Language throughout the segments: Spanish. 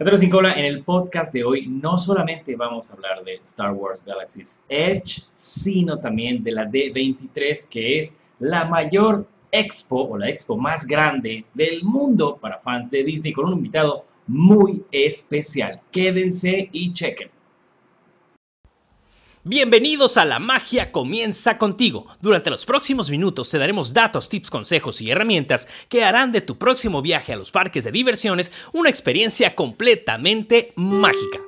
Cateros sin cola, en el podcast de hoy no solamente vamos a hablar de Star Wars Galaxy's Edge, sino también de la D23, que es la mayor expo o la expo más grande del mundo para fans de Disney, con un invitado muy especial. Quédense y chequen. Bienvenidos a La Magia Comienza contigo. Durante los próximos minutos te daremos datos, tips, consejos y herramientas que harán de tu próximo viaje a los parques de diversiones una experiencia completamente mágica.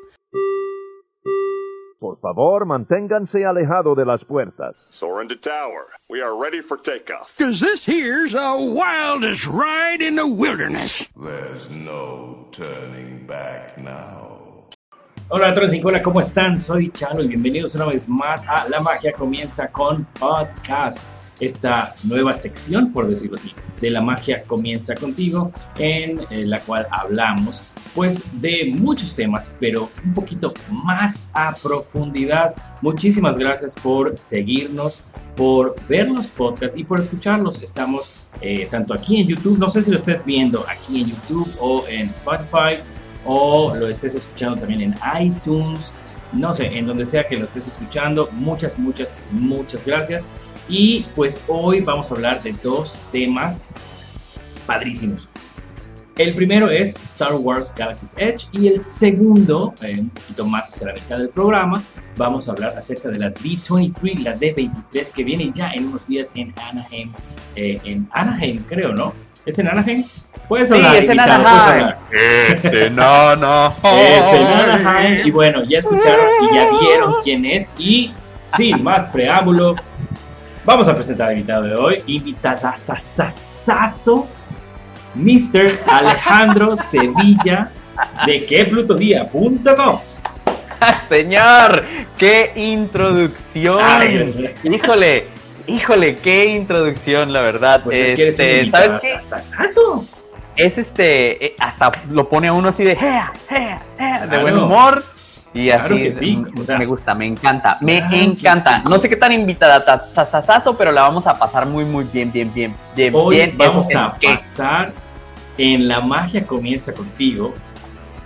Por favor, manténganse alejado de las puertas. Soaring to tower. We are ready for takeoff. Cause this here's the wildest ride in the wilderness. There's no turning back now. Hola a todos, hola, ¿cómo están? Soy Chalo y bienvenidos una vez más a La Magia Comienza con Podcast. Esta nueva sección, por decirlo así, de La Magia Comienza contigo, en la cual hablamos pues de muchos temas, pero un poquito más a profundidad. Muchísimas gracias por seguirnos, por ver los podcasts y por escucharlos. Estamos eh, tanto aquí en YouTube, no sé si lo estés viendo aquí en YouTube o en Spotify o lo estés escuchando también en iTunes, no sé, en donde sea que lo estés escuchando. Muchas, muchas, muchas gracias. Y pues hoy vamos a hablar de dos temas padrísimos. El primero es Star Wars Galaxy's Edge y el segundo, eh, un poquito más hacia la mitad del programa, vamos a hablar acerca de la D23, la D23 que viene ya en unos días en Anaheim, eh, en Anaheim creo, ¿no? ¿Es en Anaheim? Puedes hablar, es en no, no. Es en Anaheim. Y bueno, ya escucharon y ya vieron quién es. Y sin más preámbulo, vamos a presentar al invitado de hoy. Invitadazazazo, Mr. Alejandro Sevilla, de queplutodía.com. Señor, qué introducción. Ay. Híjole, híjole, qué introducción, la verdad. Pues es que eres Este, un ¿sabes qué? invitadazazazo. Es este, eh, hasta lo pone a uno así de, "Jea, jea, jea", de Claro. buen humor. Y Claro así, que sí, mm, o sea, me gusta, me encanta, me claro encanta. sí. No sé qué tan invitada, ta- sasasazo, pero la vamos a pasar muy, muy bien, bien, bien, bien, Hoy bien. vamos a que- pasar en La Magia Comienza Contigo.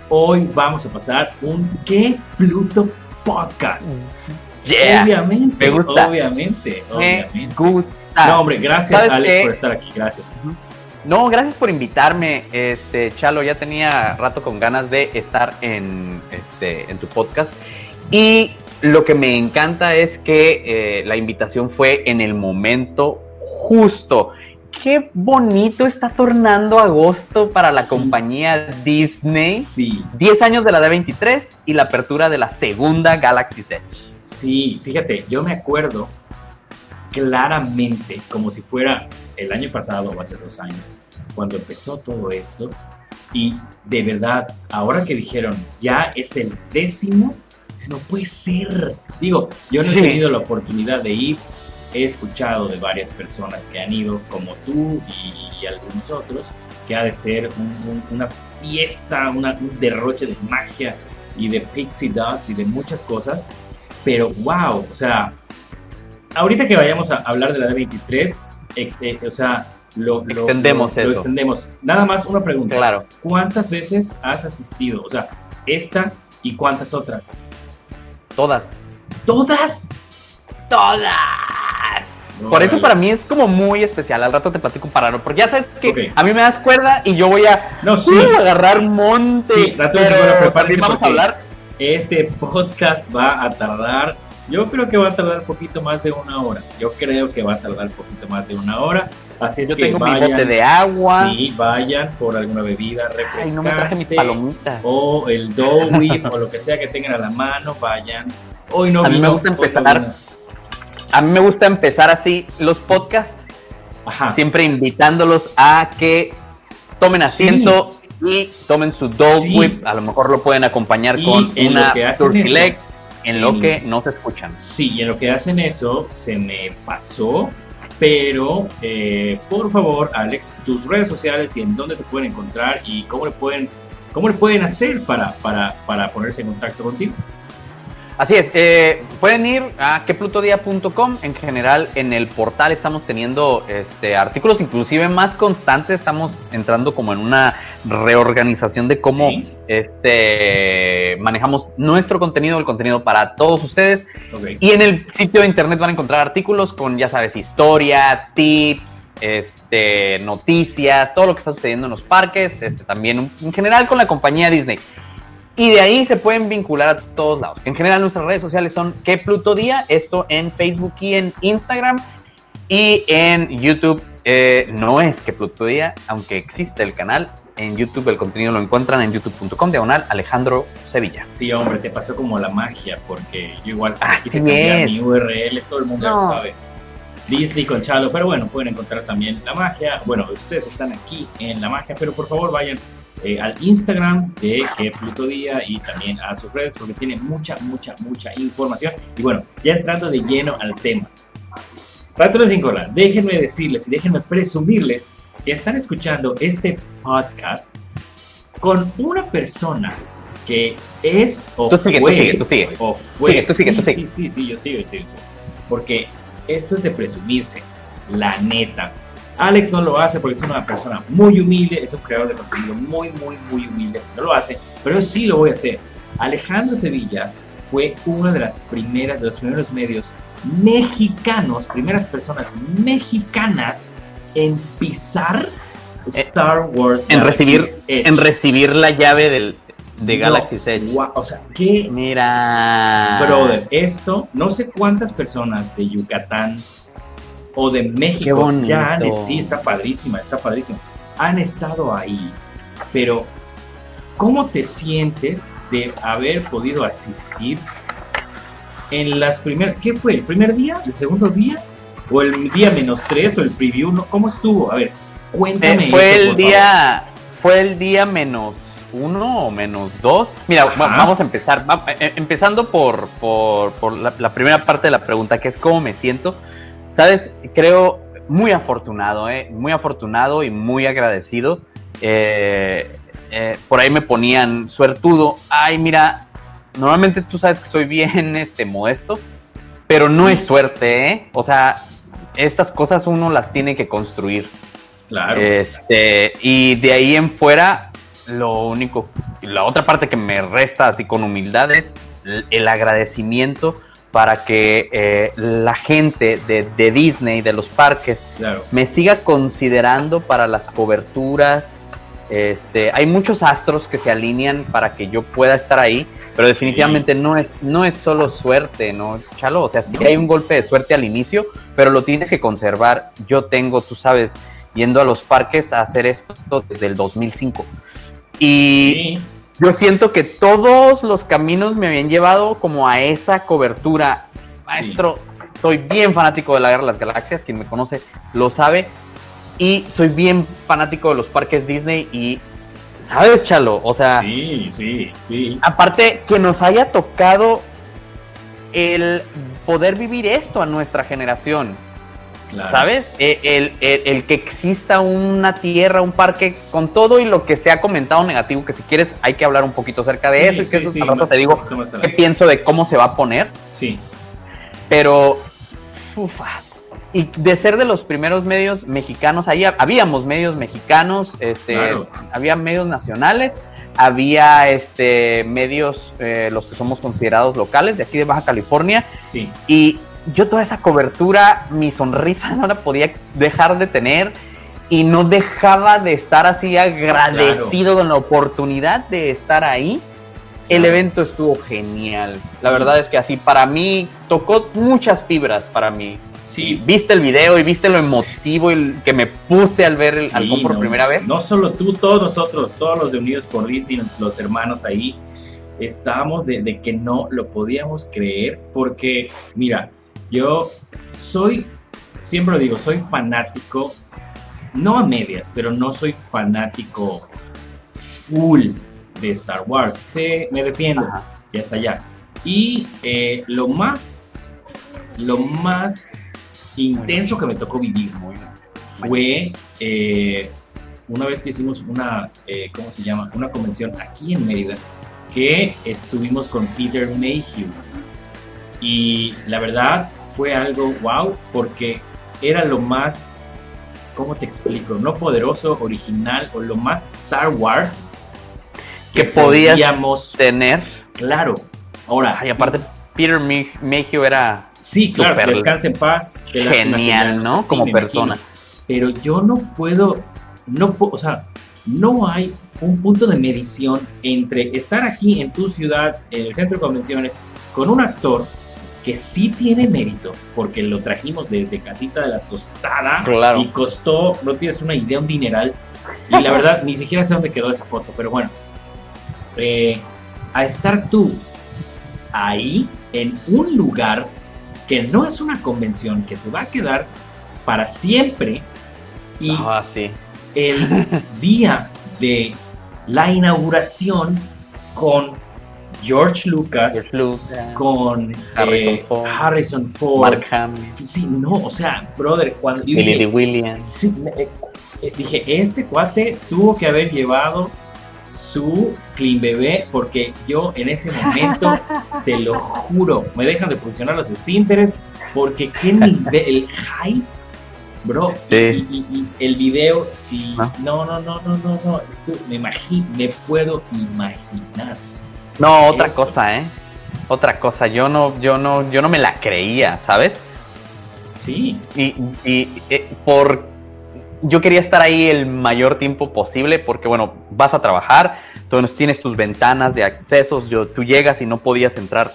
Hoy vamos a pasar un ¿Qué Pluto Podcast? Yeah, Obviamente, me gusta. obviamente, me obviamente. gusta. No, hombre, gracias ¿Sabes Alex qué? por estar aquí, gracias. No, gracias por invitarme, este Chalo. Ya tenía rato con ganas de estar en este en tu podcast y lo que me encanta es que eh, la invitación fue en el momento justo. Qué bonito está tornando agosto para la Sí. compañía Disney. Sí, 10 años de la D23 y la apertura de la segunda Galaxy Edge. Sí, fíjate, yo me acuerdo claramente, como si fuera el año pasado o hace dos años, cuando empezó todo esto, y de verdad, ahora que dijeron, ya es el décimo, no puede ser. Digo, yo no he tenido la oportunidad de ir, he escuchado de varias personas que han ido, como tú y, y algunos otros, que ha de ser un- un- una fiesta, una- un derroche de magia y de pixie dust y de muchas cosas. Pero wow, o sea, ahorita que vayamos a hablar de la D23, ex- eh, o sea, lo, lo- Extendemos lo- extendemos. Nada más una pregunta. Claro. ¿Cuántas veces has asistido? O sea, esta y cuántas otras. Todas. ¿Todas? Todas. No, Por eso vale. para mí es como muy especial. Al rato te platico para no. Porque ya sabes que a mí me das cuerda y yo voy a No, sí. uh, agarrar monte. Sí, rato pero prepárense también vamos a porque- hablar. Este podcast va a tardar, yo creo que va a tardar un poquito más de una hora. Yo creo que va a tardar un poquito más de una hora. Así es Yo que tengo mi vayan. bote de agua. Sí, vayan por alguna bebida refrescante. Ay, no me traje mis palomitas. O el Whip o lo que sea que tengan a la mano, vayan. Hoy no A mí me gusta empezar. A mí me gusta empezar así los podcasts, Ajá. siempre invitándolos a que tomen asiento y tomen su Dog Sí. Whip. A lo mejor lo pueden acompañar Y con una turkey eso, leg en lo en- que no se escuchan. Sí, y en lo que hacen eso se me pasó, pero eh, por favor, Alex, tus redes sociales y en dónde te pueden encontrar y cómo le pueden, cómo le pueden hacer para, para, para ponerse en contacto contigo. Así es, eh, pueden ir a queplutodía.com. En general, en el portal estamos teniendo este, artículos inclusive más constantes. Estamos entrando como en una reorganización de cómo Sí. este, manejamos nuestro contenido, el contenido para todos ustedes. Y en el sitio de internet van a encontrar artículos con, ya sabes, historia, tips, este, noticias, todo lo que está sucediendo en los parques, este, también en general con la compañía Disney. Y de ahí se pueden vincular a todos lados. En general nuestras redes sociales son que Pluto Día, esto en Facebook y en Instagram. Y en YouTube eh, no es que Pluto Día, aunque existe el canal. En YouTube el contenido lo encuentran en youtube.com diagonal Alejandro Sevilla. Sí, hombre, te pasó como la magia, porque yo igual quise cambiar es. mi URL, todo el mundo No. lo sabe. Disney con Chalo, pero bueno, pueden encontrar también la magia. Bueno, ustedes están aquí en la magia, pero por favor vayan eh, al Instagram de que Pluto Día y también a sus redes, porque tiene mucha, mucha, mucha información. Y bueno, ya entrando de lleno al tema. Patrones sin cola, déjenme decirles y déjenme presumirles que están escuchando este podcast con una persona que es o Tú sigue, tú fue, sigue, tú sigue. o fue. Sigue, tú sigue, sí, tú sí, sigue. Sí, sí, yo sigo, yo sigo. Porque esto es de presumirse, la neta. Alex no lo hace porque es una persona muy humilde, es un creador de contenido muy, muy, muy humilde. No lo hace, pero yo sí lo voy a hacer. Alejandro Sevilla fue una de las primeras, de los primeros medios mexicanos, primeras personas mexicanas en pisar Star Wars. Eh, En recibir, Edge. en recibir la llave del, de No, Galaxy's Edge. guau, o sea, qué Mira. Brother, esto, no sé cuántas personas de Yucatán o de México ya han, sí, está padrísima, está padrísima, han estado ahí, pero ¿cómo te sientes de haber podido asistir en las primeras, ¿qué fue? ¿El primer día? ¿El segundo día? ¿O el día menos tres o el preview? ¿No? ¿Cómo estuvo? A ver, cuéntame. Eh, fue eso, el por día. Fue el día menos uno o menos dos. Mira, Ajá. vamos a empezar. eh, empezando por, por, por la, la primera parte de la pregunta, que es cómo me siento. Sabes, creo muy afortunado, eh, muy afortunado y muy agradecido. Eh, eh, por ahí me ponían suertudo. Ay, mira, normalmente tú sabes que soy bien este, modesto, pero no es suerte, ¿eh? O sea, estas cosas uno las tiene que construir. Claro. Este, y de ahí en fuera, lo único, la otra parte que me resta así con humildad es el agradecimiento para que eh, la gente de, de Disney, de los parques, claro. me siga considerando para las coberturas. Este, hay muchos astros que se alinean para que yo pueda estar ahí, pero definitivamente no es no es solo suerte, ¿no, Chalo? O sea, sí No. hay un golpe de suerte al inicio, pero lo tienes que conservar. Yo tengo, tú sabes, yendo a los parques a hacer esto desde el 2005. Y Sí, yo siento que todos los caminos me habían llevado como a esa cobertura. Maestro, soy bien fanático de la Guerra de las Galaxias, quien me conoce lo sabe. Y soy bien fanático de los parques Disney y, ¿sabes, Chalo? O sea, sí, sí, sí. aparte que nos haya tocado el poder vivir esto a nuestra generación. Claro. ¿Sabes? Eh, El, el- el que exista una tierra, un parque, con todo y lo que se ha comentado negativo, que si quieres hay que hablar un poquito acerca de Sí, eso y que eso sí, rato te digo qué pienso de cómo se va a poner, Sí, pero ufa, y de ser de los primeros medios mexicanos, ahí habíamos medios mexicanos, este, Claro. había medios nacionales, había este medios eh, los que somos considerados locales de aquí de Baja California sí. y yo toda esa cobertura, mi sonrisa no la podía dejar de tener y no dejaba de estar así agradecido con la oportunidad de estar ahí. El Claro. evento estuvo genial. La verdad es que así para mí tocó muchas fibras para mí. Sí, Viste el video y viste lo emotivo y el- que me puse al ver el Sí, halcón por no, primera vez. No solo tú, todos nosotros, todos los de Unidos por Disney, los hermanos ahí, estábamos de, de que no lo podíamos creer, porque, mira, yo soy, siempre lo digo, soy fanático, no a medias, pero no soy fanático full de Star Wars. Sé, me defiendo, Ajá. y hasta allá. Y eh, lo más, lo más intenso que me tocó vivir fue eh, una vez que hicimos una, eh, ¿cómo se llama? Una convención aquí en Mérida, que estuvimos con Peter Mayhew. Y la verdad fue algo wow porque era lo más, ¿cómo te explico? No poderoso, original o lo más Star Wars que podías podíamos tener. Claro. Ahora, Y aparte, Peter Mayhew era sí, claro, super- descansa en paz. que genial, no Como persona. imagino. Pero yo no puedo, no puedo, o sea, no hay un punto de medición entre estar aquí en tu ciudad, en el centro de convenciones, con un actor que sí tiene mérito, porque lo trajimos desde Casita de la Tostada Claro. y costó, no tienes una idea, un dineral. Y la verdad, ni siquiera sé dónde quedó esa foto, pero bueno. Eh, a estar tú ahí, en un lugar que no es una convención, que se va a quedar para siempre. Y Ah, sí. el día de la inauguración con George Lucas, George Lucas, con Harrison eh, Ford, Harrison Ford. Mark Hamill, Sí, no, o sea, brother, cuando yo dije, Williams. Sí, eh, eh, dije, este cuate tuvo que haber llevado su clean bebé porque yo en ese momento, te lo juro, me dejan de funcionar los esfínteres porque qué nivel, el hype, bro, y- Sí. y, y- y el video, y ¿No? no, no, no, no, no, no, esto me imagino, me puedo imaginar. No, otra Eso. cosa, ¿eh? Otra cosa, yo no, yo no, yo no me la creía, ¿sabes? Sí, Y, y, eh, por yo quería estar ahí el mayor tiempo posible porque bueno, vas a trabajar, tú tienes tus ventanas de accesos, yo, tú llegas y no podías entrar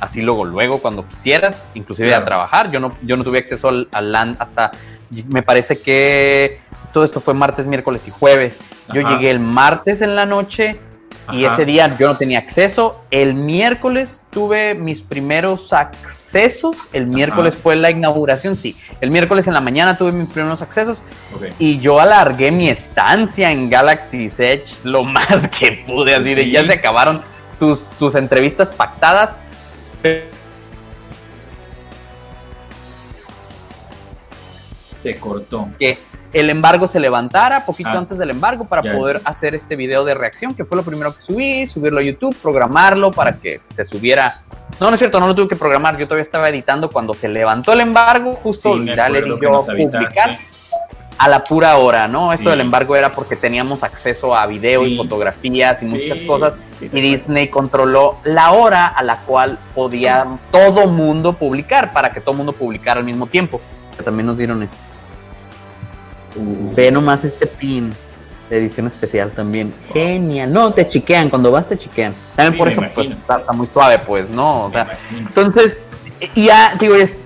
así luego, luego cuando quisieras, inclusive Claro. a trabajar, yo no, yo no tuve acceso al, al LAN hasta, me parece que todo esto fue martes, miércoles y jueves, yo Ajá. llegué el martes en la noche y ese día yo no tenía acceso. El miércoles tuve mis primeros accesos. El miércoles fue la inauguración, sí. El miércoles en la mañana tuve mis primeros accesos y yo alargué mi estancia en Galaxy's Edge lo más que pude. Así de ya se acabaron tus, tus entrevistas pactadas. se cortó. que el embargo se levantara poquito Ah. antes del embargo para poder hacer este video de reacción, que fue lo primero que subí, subirlo a YouTube, programarlo para que se subiera. No, no es cierto, no lo tuve que programar, yo todavía estaba editando cuando se levantó el embargo, justo Sí, ya le di yo publicar a la pura hora, ¿no? Esto del embargo era porque teníamos acceso a video Sí. y fotografías y Sí, muchas cosas y Disney controló la hora a la cual podía todo mundo publicar para que todo mundo publicara al mismo tiempo. También nos dieron esto. Uh, Ve nomás este pin de edición especial también. Genial. No, te chiquean. Cuando vas te chiquean. También Sí, por eso pues está, está muy suave, pues, ¿no? O sea, entonces, ya, digo, es-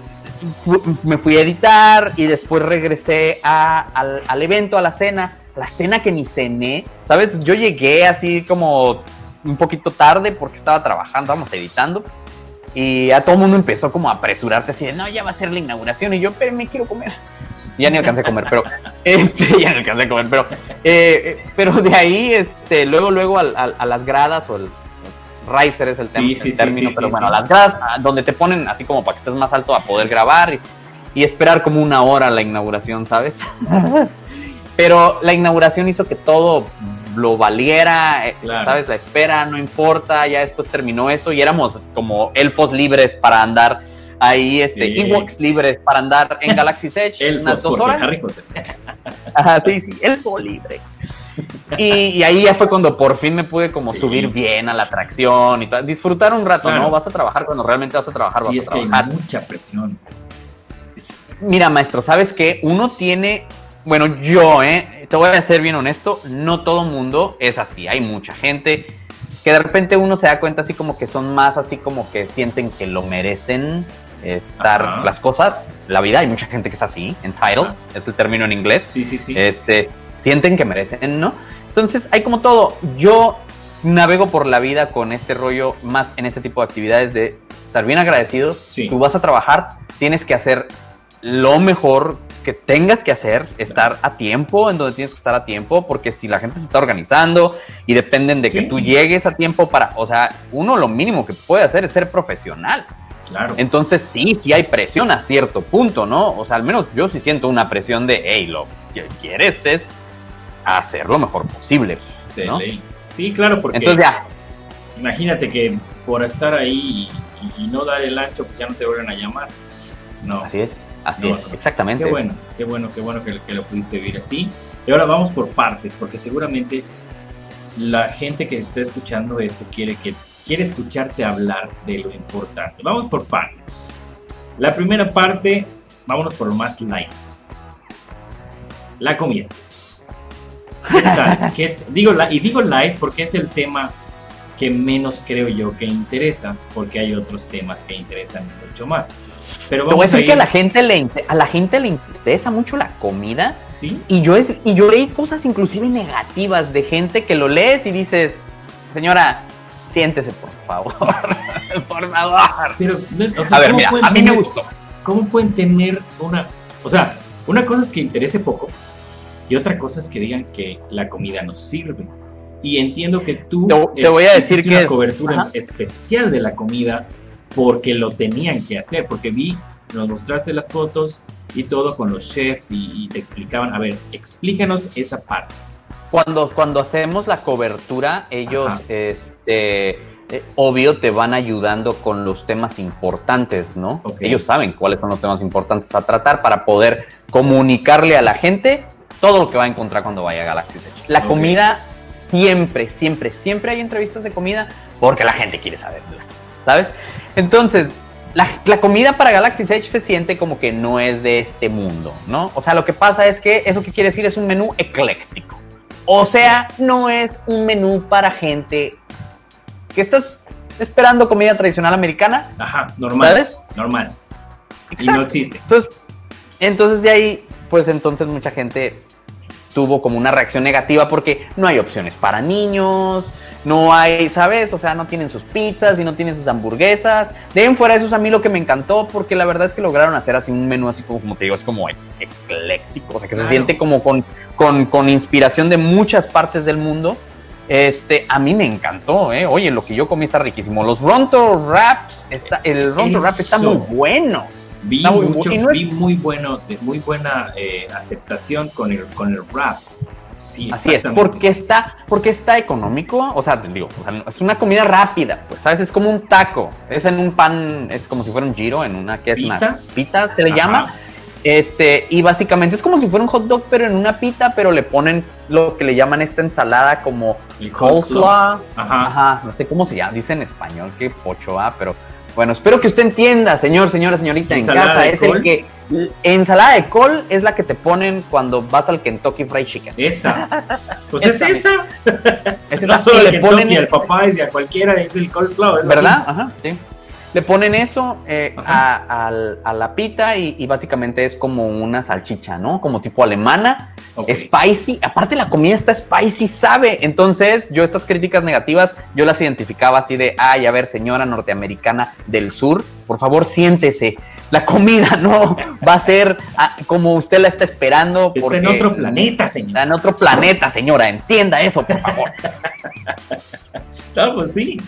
me fui a editar y después regresé a- al, al evento, a la cena. La cena que ni cené, ¿sabes? Yo llegué así como un poquito tarde porque estaba trabajando, vamos editando. Y a todo el mundo empezó como a apresurarte así de, no, ya va a ser la inauguración. Y yo, pero me quiero comer. Ya ni alcancé a comer, pero este, ya ni alcancé a comer, pero, eh, eh, pero de ahí, este, luego, luego al- a las gradas o el riser es el, Sí, el sí, sí, término, sí, pero bueno, sí. las gradas ah, donde te ponen así como para que estés más alto a poder grabar y, y esperar como una hora la inauguración, ¿sabes? pero la inauguración hizo que todo lo valiera, eh, Claro. ¿sabes? La espera, no importa, ya después terminó eso y éramos como elfos libres para andar ahí, este, Sí. Ewoks libres para andar en Galaxy's Edge unas dos horas. Harry Potter. Ajá, sí, sí, elfo libre. Y, y ahí ya fue cuando por fin me pude como Sí. subir bien a la atracción y. Disfrutar un rato, Claro. ¿no? Vas a trabajar cuando realmente vas a trabajar, Sí, vas es a que hay trabajar. mucha presión. Mira, maestro, ¿sabes qué? Uno tiene, bueno, yo, ¿eh? Te voy a ser bien honesto, no todo mundo es así. Hay mucha gente que de repente uno se da cuenta así como que son más así como que sienten que lo merecen estar Ajá. las cosas, la vida. Hay mucha gente que es así, entitled, Ajá. es el término en inglés. Sí, sí, sí. este, sienten que merecen, ¿no? Entonces, hay como todo. Yo navego por la vida con este rollo más en este tipo de actividades de estar bien agradecido. Sí. Tú vas a trabajar, tienes que hacer lo mejor que tengas que hacer, estar a tiempo en donde tienes que estar a tiempo, porque si la gente se está organizando y dependen de que Sí. tú llegues a tiempo para, o sea, uno lo mínimo que puede hacer es ser profesional. Claro. Entonces sí, sí hay presión a cierto punto, ¿no? O sea, al menos yo sí siento una presión de, hey, lo que quieres es hacer lo mejor posible, ¿no? Sí, claro, porque Entonces ya, imagínate que por estar ahí y, y no dar el ancho, pues ya no te vuelven a llamar. No. Así es, así No, es, exactamente. Qué bueno, qué bueno, qué bueno que, que lo pudiste vivir así. Y ahora vamos por partes, porque seguramente la gente que está escuchando esto quiere que quiere escucharte hablar de lo importante. Vamos por partes. La primera parte, vámonos por lo más light. La comida. ¿Qué tal? ¿Qué- digo, y digo light porque es el tema que menos creo yo que interesa, porque hay otros temas que interesan mucho más. Pero Te voy a vamos decir que a ir- la gente le a la gente le interesa mucho la comida Sí, y yo es, y yo leí cosas inclusive negativas de gente que lo lees y dices, señora, siéntese por favor, por favor. Pero, o sea, A ver, ¿cómo mira, a mí me gustó. ¿Cómo pueden tener una... O sea, una cosa es que interese poco y otra cosa es que digan que la comida nos sirve. Y entiendo que tú Te- te voy a decir que una es- cobertura ajá. especial de la comida porque lo tenían que hacer, porque vi, nos mostraste las fotos y todo con los chefs y, y te explicaban, a ver, explícanos esa parte. Cuando, cuando hacemos la cobertura, ellos, Ajá. este, eh, obvio, te van ayudando con los temas importantes, ¿no? Ellos saben cuáles son los temas importantes a tratar para poder comunicarle a la gente todo lo que va a encontrar cuando vaya a Galaxy's Edge. La comida, siempre, siempre, siempre hay entrevistas de comida porque la gente quiere saberla, ¿sabes? Entonces, la, la comida para Galaxy's Edge se siente como que no es de este mundo, ¿no? O sea, lo que pasa es que eso que quiere decir es un menú ecléctico. O sea, no es un menú para gente que estás esperando comida tradicional americana, Ajá, normal. ¿sabes? Normal. Y no existe. Entonces, entonces de ahí, pues entonces mucha gente tuvo como una reacción negativa porque no hay opciones para niños, no hay, ¿sabes? O sea, no tienen sus pizzas y no tienen sus hamburguesas. De en fuera de eso es a mí lo que me encantó porque la verdad es que lograron hacer así un menú así como, como te digo, es como ecléctico, o sea, que Claro. se siente como con, con, con inspiración de muchas partes del mundo. Este, a mí me encantó, ¿eh? Oye, lo que yo comí está riquísimo. Los Ronto Wraps, está, el Ronto Wrap está muy bueno. Vi mucho, no es- vi muy bueno, de- muy buena eh, aceptación con el con el rap. Sí, Así es, porque está, porque está económico, o sea, digo, o sea, es una comida rápida, pues, ¿sabes? Es como un taco, es en un pan, es como si fuera un giro, en una, que es ¿Pita? una pita, se le Ajá. llama, este, y básicamente es como si fuera un hot dog, pero en una pita, pero le ponen lo que le llaman esta ensalada como coleslaw, Ajá. ajá, no sé cómo se llama, dice en español, qué pocho va, pero bueno, espero que usted entienda, señor, señora, señorita, en ¿Ensalada casa, es col? el que, ensalada de col es la que te ponen cuando vas al Kentucky Fried Chicken. Esa. Pues Esa es esa. Es no esa, solo y el le Kentucky, ponen al Popeyes y a cualquiera es el coleslaw. ¿Verdad? mismo. Ajá, sí. Le ponen eso eh, a, la pita y, y básicamente es como una salchicha, ¿no? Como tipo alemana, spicy. Aparte la comida está spicy, sabe. Entonces yo estas críticas negativas yo las identificaba así de, ay, a ver, señora norteamericana del sur, por favor siéntese. La comida no va a ser ah, como usted la está esperando. Está en otro planeta, señor. Está en otro planeta, señora. Entienda eso, por favor. No, pues sí.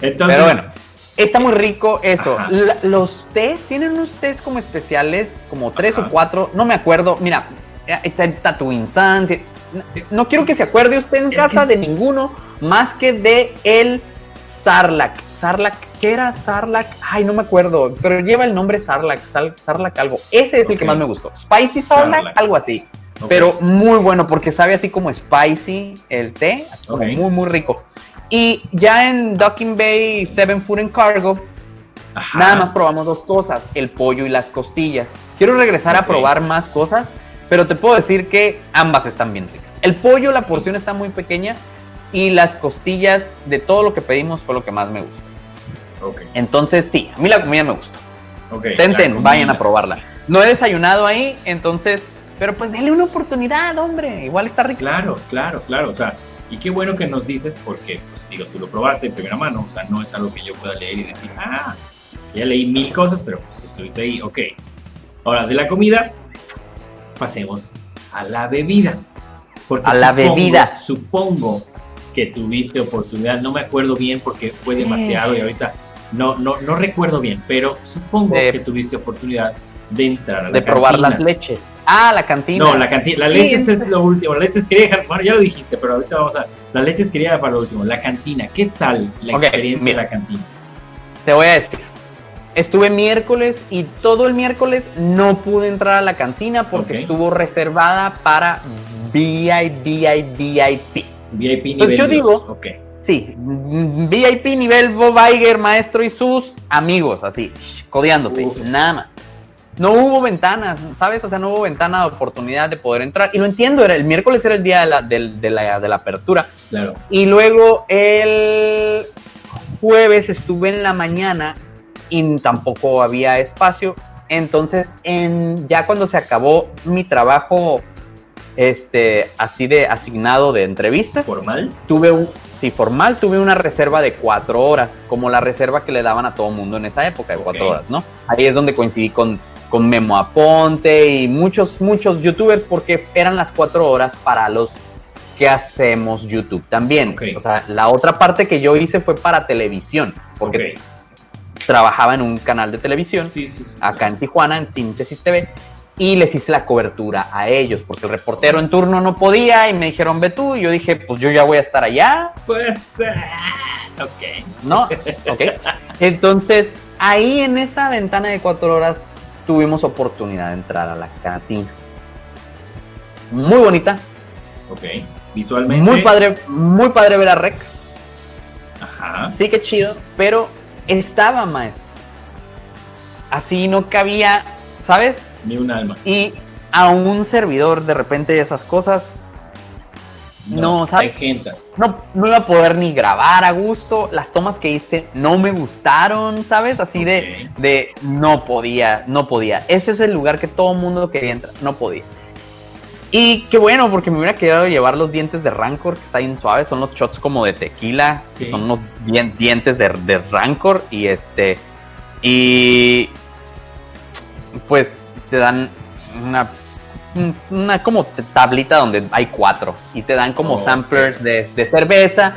Entonces, Pero bueno, está muy rico eso. La- los tés, tienen unos tés como especiales, como tres Ajá. o cuatro, no me acuerdo. Mira, eh, está el Tatooine Sans. No, no quiero que se acuerde usted en Es casa de ninguno más que de el Sarlacc. Sarlacc, ¿qué era Sarlacc? Ay, no me acuerdo, pero lleva el nombre Sarlacc, Sal- Sarlacc algo. Ese es el que más me gustó. Spicy Sarlacc, Sarlacc. algo así. Pero muy bueno porque sabe así como spicy el té, así como muy muy rico. Y ya en Docking Bay Seven Food and Cargo, Ajá. nada más probamos dos cosas, el pollo y las costillas. Quiero regresar a probar más cosas, pero te puedo decir que ambas están bien ricas. El pollo, la porción está muy pequeña y las costillas de todo lo que pedimos fue lo que más me gustó. Ok, Entonces sí, a mí la comida me gustó. ok. Ten, La ten, comida. vayan a probarla. No he desayunado ahí, entonces, pero pues denle una oportunidad, hombre. Igual está rico. Claro, claro, claro. O sea, y qué bueno que nos dices porque, pues digo, tú lo probaste en primera mano. O sea, no es algo que yo pueda leer y decir, ah, ya leí mil cosas, pero pues estuviste ahí. Ok. Ahora, de la comida, pasemos a la bebida. Porque A la supongo- bebida. Supongo que tuviste oportunidad, no me acuerdo bien porque fue demasiado y ahorita no, no, no recuerdo bien, pero supongo Eh. que tuviste oportunidad de entrar a la de probar las leches. Ah, la cantina. No, la cantina, las leches es- lo último. Las leches quería dejar, bueno, ya lo dijiste, pero ahorita vamos a. Las leches quería para lo último. La cantina, ¿qué tal la experiencia mira. de la cantina? Te voy a decir. Estuve miércoles y todo el miércoles no pude entrar a la cantina porque estuvo reservada para VIP, VIP. VIP Pues nivel yo digo- Ok. Sí, VIP nivel Bob Iger, maestro y sus amigos, así, codeándose, Uf. nada más. No hubo ventanas, ¿sabes? O sea, no hubo ventana de oportunidad de poder entrar. Y lo entiendo, era, el miércoles era el día de la, de la, de la apertura. Claro. Y luego el jueves estuve en la mañana y tampoco había espacio. Entonces, en, ya cuando se acabó mi trabajo este, así de asignado de entrevistas, Formal. tuve un, sí, formal, tuve una reserva de cuatro horas, como la reserva que le daban a todo mundo en esa época de cuatro horas, ¿no? Ahí es donde coincidí con, con Memo Aponte y muchos, muchos youtubers porque eran las cuatro horas para los que hacemos YouTube también. O sea, la otra parte que yo hice fue para televisión, porque trabajaba en un canal de televisión Sí, sí, sí. acá en Tijuana, en Síntesis TV, y les hice la cobertura a ellos, porque el reportero en turno no podía y me dijeron, ve tú, y yo dije, pues yo ya voy a estar allá, Pues. ah, ok. ¿no? Ok. Entonces, ahí en esa ventana de cuatro horas tuvimos oportunidad de entrar a la cantina. Muy bonita, Ok. Visualmente. muy padre, muy padre ver a Rex, Ajá. sí que chido, pero estaba maestro. Así no cabía, ¿sabes? Ni un alma. Y a un servidor de repente esas cosas No, ¿sabes? No, no iba a poder ni grabar a gusto. Las tomas que hice no me gustaron, ¿sabes? Así de, de no podía, no podía. Ese es el lugar que todo mundo quería entrar, no podía. Y qué bueno, porque me hubiera quedado llevar los dientes de Rancor, que está bien suave. Son los shots como de tequila, Sí. que son unos dien- dientes de, de Rancor. Y este. Y. Pues te dan una. Una como tablita donde hay cuatro. Y te dan como Oh, samplers de, de cerveza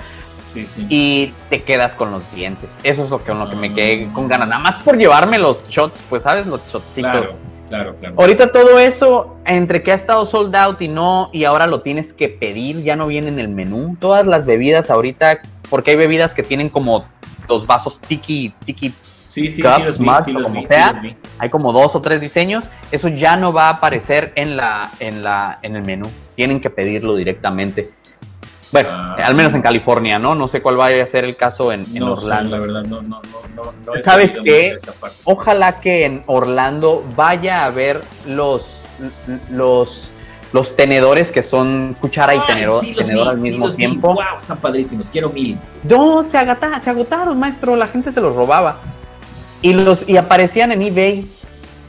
Sí, sí. y te quedas con los dientes. Eso es lo que, con lo que me Ah. quedé con ganas. Nada más por llevarme los shots, pues, ¿sabes? Los shotcitos. claro, claro, claro. Ahorita todo eso, entre que ha estado sold out y no, y ahora lo tienes que pedir, ya no viene en el menú. Todas las bebidas ahorita, porque hay bebidas que tienen como los vasos tiki, tiki, Sí, sí, sí, Cups, vi, sí, como vi, sea. hay como dos o tres diseños. Eso ya no va a aparecer en la, en la, en el menú. Tienen que pedirlo directamente. Bueno, Ah. al menos en California, ¿no? No sé cuál vaya a ser el caso en, en No sé, Orlando. la verdad, no, no, no, no, ¿Sabes qué? Ojalá que en Orlando vaya a ver los los los tenedores que son cuchara y tenedor, sí, al mismo tiempo. Wow, están padrísimos. Quiero mil. No, se, agata- se agotaron, maestro. La gente se los robaba. Y, los, y aparecían en eBay.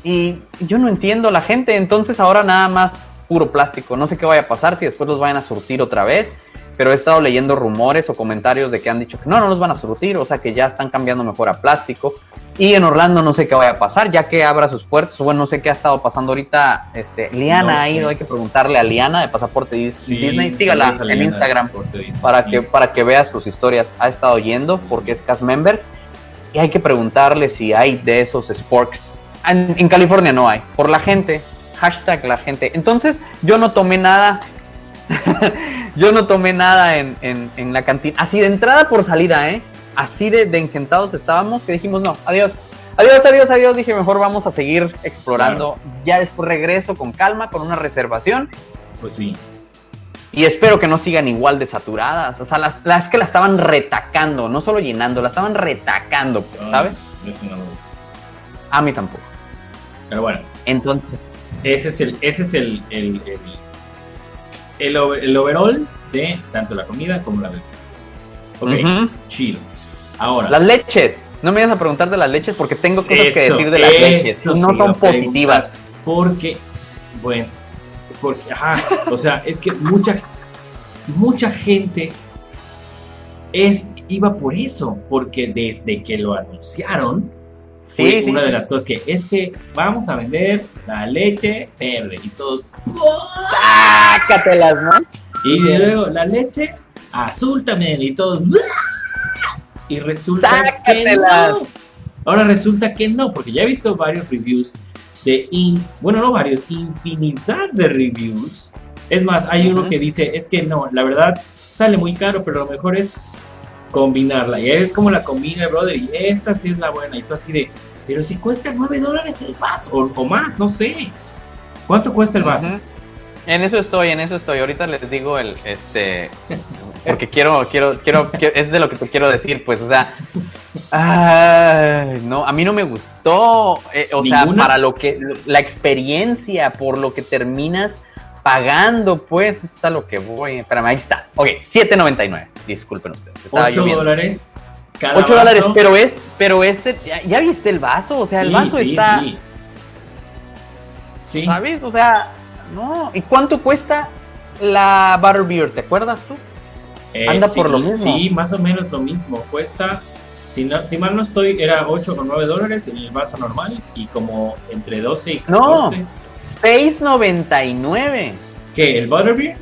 Y yo no entiendo la gente. Entonces ahora nada más puro plástico. No sé qué vaya a pasar si después los vayan a surtir otra vez. Pero he estado leyendo rumores o comentarios de que han dicho que no, no los van a surtir. O sea que ya están cambiando mejor a plástico. Y en Orlando no sé qué vaya a pasar, ya que abra sus puertos. Bueno, no sé qué ha estado pasando ahorita. Este, Liana No ha sé. ido, hay que preguntarle a Liana de Pasaporte Sí, Disney. Sígala en Instagram para que para que veas sus historias. Ha estado yendo porque es cast member y hay que preguntarle si hay de esos sporks. En, en California no hay. Por la gente. Hashtag la gente. Entonces yo no tomé nada. yo no tomé nada en, en- en la cantina. Así de entrada por salida, ¿eh? Así de, de encantados estábamos que dijimos no, adiós. Adiós, adiós, adiós. Dije, mejor vamos a seguir explorando. Ya después regreso con calma, con una reservación. Pues sí. Y espero que no sigan igual de saturadas. O sea, las, las que la estaban retacando, no solo llenando, la estaban retacando, pues, ¿sabes? Eso no me gusta. A mí tampoco. Pero bueno, Entonces, ese es el, ese es el, el, el, el, el overall de tanto la comida como la bebida. Ok, ujú. chido. Ahora, las leches. No me ibas a preguntar de las leches porque tengo cosas que decir de las leches. No son positivas. Porque, bueno, porque, ajá, o sea, es que mucha, mucha gente es, iba por eso, porque desde que lo anunciaron, fue Sí, sí, una sí. de las cosas que es que vamos a vender la leche verde y todo. Sácatelas, ¿no? Y luego la leche azul también y todos. Y resulta que Sácatelas. no. Ahora resulta que no, porque ya he visto varios reviews de, in, bueno, no varios, infinidad de reviews. Es más, hay uno que dice, es que no, la verdad sale muy caro, pero lo mejor es combinarla. Y es como la combina, brother, y esta sí es la buena. Y tú así de, pero si cuesta 9 dólares el vaso, o, o más, no sé. ¿Cuánto cuesta el vaso? En eso estoy, en eso estoy. Ahorita les digo el, este, porque quiero, quiero, quiero, quiero- es de lo que te quiero decir, pues, o sea, ay, no, a mí no me gustó, eh, o sea, para lo que, la experiencia, por lo que terminas pagando, pues, es a lo que voy. Espérame, ahí está. Ok, 7.99. Disculpen ustedes. Estaba 8 lloviendo. dólares. Cada 8 dólares, pero es, pero ese, ya, ya viste el vaso, o sea, el Sí, vaso sí, está, sí. Sí. ¿sabes? O sea, no. ¿Y cuánto cuesta la Butterbeer? ¿Te acuerdas tú? Eh, Anda sí, por lo mismo. Sí, más o menos lo mismo. Cuesta, si, no, si mal no estoy, era 8 con 9 dólares en el vaso normal y como entre 12 y No. 14. 6.99. ¿Qué? ¿El Butterbeer?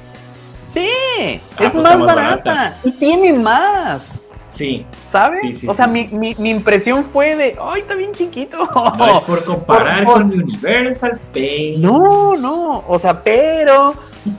Sí, Ah, es pues más, barata. barata. Y tiene más. Sí. ¿Sabes? Sí, sí, o sea, sí, mi, mi, mi impresión fue de, ay, está bien chiquito. No es por comparar Por- por- con Universal, pero... No, no, o sea, pero,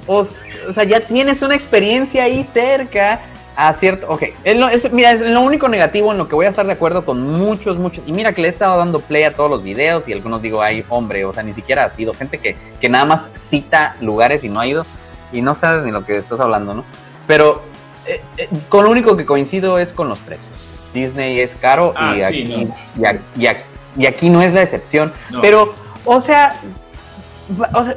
o, sea, ya tienes una experiencia ahí cerca a cierto, ok, es lo- es- mira, es lo único negativo en lo que voy a estar de acuerdo con muchos, muchos, y mira que le he estado dando play a todos los videos y algunos digo, ay, hombre, o sea, ni siquiera ha sido gente que, que nada más cita lugares y no ha ido, y no sabes ni lo que estás hablando, ¿no? Pero eh, eh, con lo único que coincido es con los precios. Disney es caro Ah, y, sí, aquí, no. y, aquí, y aquí- y aquí no es la excepción. No. Pero, o sea, o sea,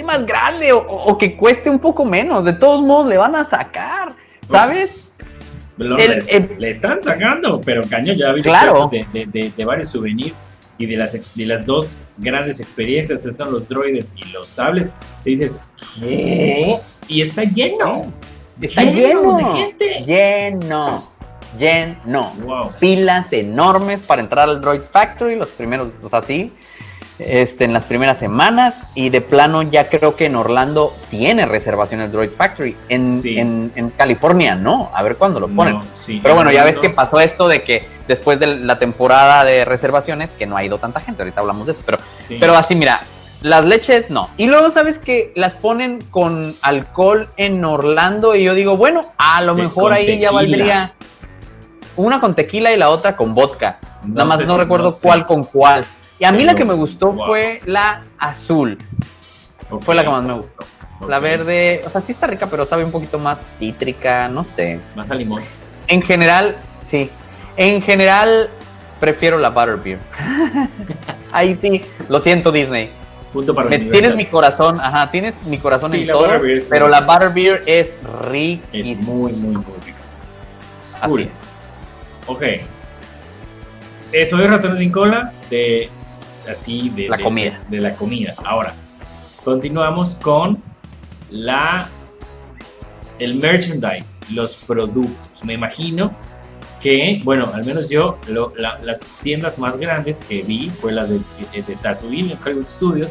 esté más grande o, o que cueste un poco menos. De todos modos, le van a sacar, ¿sabes? El- le, el- le están sacando, pero caño, ya vi Claro. de, de, de- de varios souvenirs y de las, de las dos grandes experiencias, esos son los droides y los sables. Y dices, ¿qué? Y está lleno. Está lleno. de gente. Lleno. Lleno. Wow. Filas enormes para entrar al Droid Factory, los primeros, o sea, sí. Este, en las primeras semanas y de plano ya creo que en Orlando tiene reservaciones Droid Factory en, Sí. en, en California no, a ver cuándo lo ponen No, sí, Pero bueno, ya ves que pasó esto de que después de la temporada de reservaciones, que no ha ido tanta gente, ahorita hablamos de eso, pero, Sí. pero así, mira, las leches no. Y luego sabes que las ponen con alcohol en Orlando y yo digo, bueno, a lo mejor ahí ya valdría una con tequila y la otra con vodka. No Nada más no si- recuerdo no sé. cuál con cuál. Y a mí la que me gustó wow. fue la azul, fue la que más me gustó. La verde, o sea, sí está rica, pero sabe un poquito más cítrica, no sé. Más a limón. En general, sí. En general, prefiero la Butterbeer. Ahí sí, lo siento Disney. Punto para Me- tienes mi corazón, ajá, tienes mi corazón Sí, en todo, es pero la rica. Butterbeer es Es riquísima. muy, muy, muy rico. Así cool. es. Ok. Eh, soy ratón sin cola de así de La de- comida. De, de la comida. Ahora, continuamos con la el merchandise, los productos. Me imagino que, bueno, al menos yo, lo- la- las tiendas más grandes que vi fue la de, de, de Tatooine, en Hollywood Studios,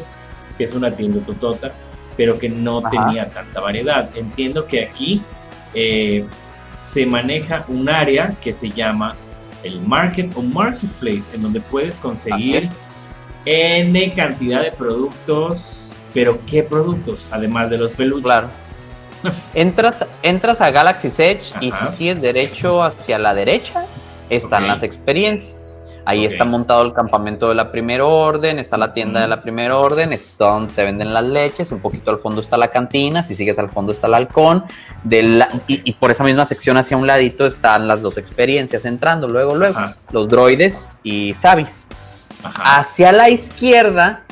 que es una tienda totota, pero que no Ajá. tenía tanta variedad. Entiendo que aquí eh, se maneja un área que se llama el market o marketplace, en donde puedes conseguir N cantidad de productos, pero ¿qué productos? Además de los peluches. Claro. Entras, entras a Galaxy's Edge y si sigues derecho hacia la derecha, están las experiencias. Ahí está montado el campamento de la primera orden, está la tienda de la primera orden, está donde te venden las leches, un poquito al fondo está la cantina, si sigues al fondo está el halcón, de la- y, y por esa misma sección hacia un ladito están las dos experiencias entrando, luego, luego, Ajá. los droides y Sabis. Ajá. Hacia la izquierda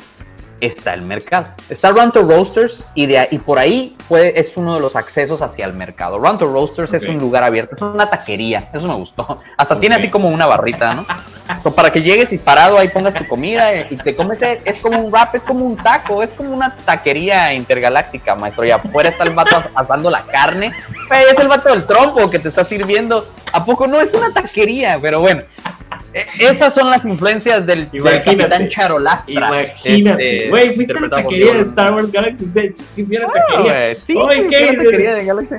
está el mercado. Está Ranto Roasters y, de, y por ahí puede, es uno de los accesos hacia el mercado. Ranto Roasters es un lugar abierto, es una taquería, eso me gustó. Hasta tiene así como una barrita, ¿no? So, para que llegues y parado ahí pongas tu comida y te comes, es como un wrap, es como un taco, es como una taquería intergaláctica, maestro. Y afuera está el vato asando la carne. Es el vato del trompo que te está sirviendo. ¿A poco no es una taquería? Pero bueno, esas son las influencias del, del capitán Charolastra. Imagínate. este, Güey, fuiste a la taquería de Star Wars Galaxy Edge. Sí, fui a la Ah, taquería. de Galaxy.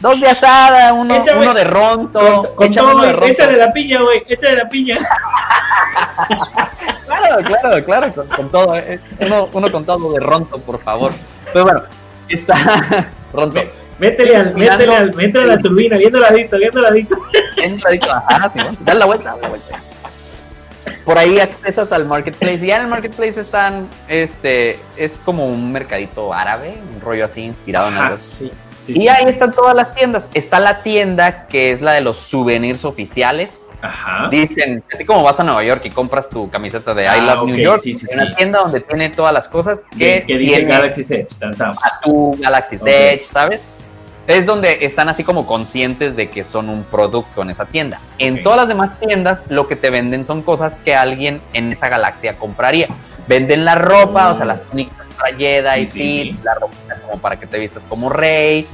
Dos de asada, uno, Échame- uno de ronto, Con, con échame todo, uno de ronto. échale la piña, güey. Échale la piña. claro, claro, claro, con, con todo. eh. Uno, uno con todo de Ronto, por favor. Pero bueno, está Ronto. Mé- Métele al, métele al, métele a la turbina, viendo ladito, viendo ladito. Entradito, ajá, sí, dale la vuelta, dale la vuelta. Por ahí accesas al marketplace. Y ya en el marketplace están, este, es como un mercadito árabe, un rollo así inspirado en Ajá, algo. sí, sí, Y ahí están todas las tiendas. Está la tienda que es la de los souvenirs oficiales. Ajá. Dicen, así como vas a Nueva York y compras tu camiseta de I Ah, Love New York, sí, sí, una sí. tienda donde tiene todas las cosas que, Que, dice Galaxy Edge, a tu Galaxy Ok. Edge, ¿sabes? Es donde están así como conscientes de que son un producto en esa tienda. En todas las demás tiendas lo que te venden son cosas que alguien en esa galaxia compraría. Venden la ropa, Oh. o sea, las túnicas para Jedi, Sí, sí, sí, sí. la ropa como para que te vistas como rey.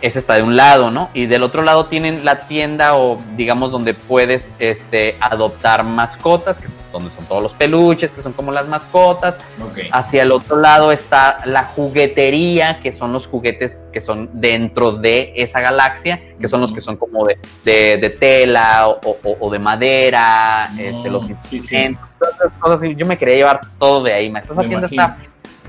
Ese está de un lado, ¿no? Y del otro lado tienen la tienda o digamos donde puedes este, adoptar mascotas, que es donde son todos los peluches, que son como las mascotas. Hacia el otro lado está la juguetería, que son los juguetes que son dentro de esa galaxia, que son los que son como de, de- de tela o, o- o de madera, este, los sí, sí. instrumentos, todas esas cosas así. Yo me quería llevar todo de ahí, maestro. Esa Me tienda imagino. está.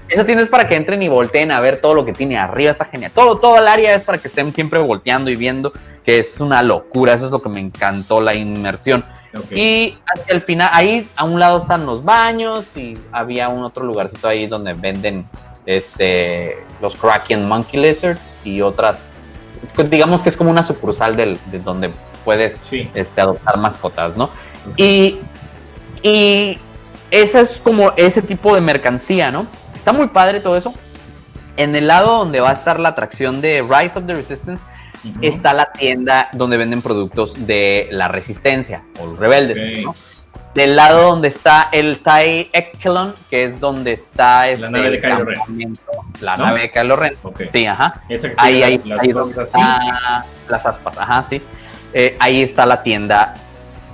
Esa tienda es para que entren y volteen a ver todo lo que tiene arriba, está genial. Todo, todo el área es para que estén siempre volteando y viendo, que es una locura. Eso es lo que me encantó, la inmersión. Y hacia el final, ahí a un lado están los baños y había un otro lugarcito ahí donde venden este los Kraken Monkey Lizards y otras. es digamos que es como una sucursal del, de donde puedes Sí. este, adoptar mascotas, ¿no? Y, y ese es como ese tipo de mercancía, ¿no? Está muy padre todo eso. En el lado donde va a estar la atracción de Rise of the Resistance, está la tienda donde venden productos de la resistencia o los rebeldes. Del lado donde está el TIE Echelon, que es donde está este, nave de Kylo Ren. la ¿No? nave de Kylo Ren. Sí, ajá. Esa que Ahí, ahí, las, ahí así. está las aspas, ajá, sí. Eh, ahí está la tienda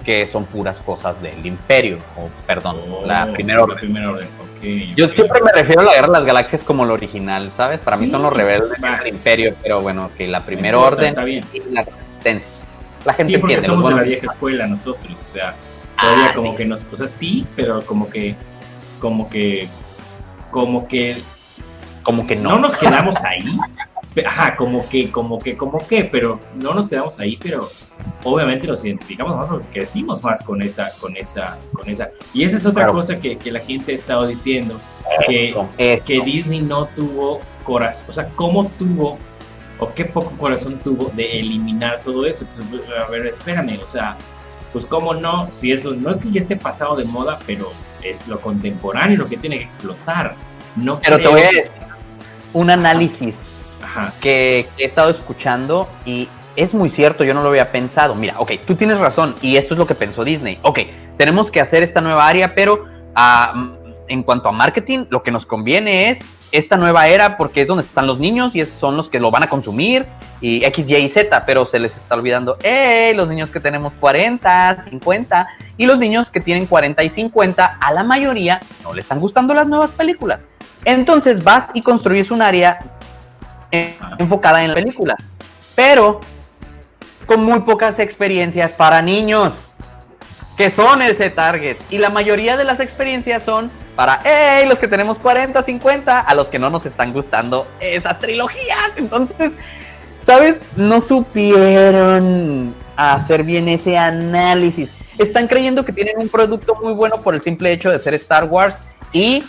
que son puras cosas del Imperio, o perdón, Oh, la primera orden. La primera orden, Yo ok. siempre me refiero a la Guerra de las Galaxias como lo original, ¿sabes? Para mí Sí, son los rebeldes del Imperio, pero bueno, que la primera orden está bien. y la resistencia. La gente Sí, porque los somos de la vieja escuela nosotros, o sea, todavía Ah, como sí, que nos, o sea, sí, pero como que, como que, como que Como que no, no. nos quedamos ahí, ajá, como que, como que, como que, pero no nos quedamos ahí, pero obviamente nos identificamos más porque crecimos más con esa, con esa, con esa, y esa es otra Claro. cosa que, que la gente ha estado diciendo, que, que Disney no tuvo corazón, o sea, cómo tuvo o qué poco corazón tuvo de eliminar todo eso. Pues, a ver, espérame, o sea, pues cómo no, si eso no es que ya esté pasado de moda, pero es lo contemporáneo lo que tiene que explotar. No Pero te creo- voy a decir un análisis Que, he estado escuchando y es muy cierto, yo no lo había pensado. Mira, ok, tú tienes razón y esto es lo que pensó Disney. Ok, tenemos que hacer esta nueva área, pero ah, en cuanto a marketing, lo que nos conviene es esta nueva era porque es donde están los niños y son los que lo van a consumir y X, Y y Z, pero se les está olvidando, ¡eh! Los niños que tenemos 40, 50 y los niños que tienen 40 y 50, a la mayoría no le están gustando las nuevas películas. Entonces vas y construyes un área enfocada en las películas, pero con muy pocas experiencias para niños, que son el C-Target. Y la mayoría de las experiencias son para, los que tenemos 40, 50, a los que no nos están gustando esas trilogías. Entonces, ¿sabes? No supieron hacer bien ese análisis. Están creyendo que tienen un producto muy bueno por el simple hecho de ser Star Wars y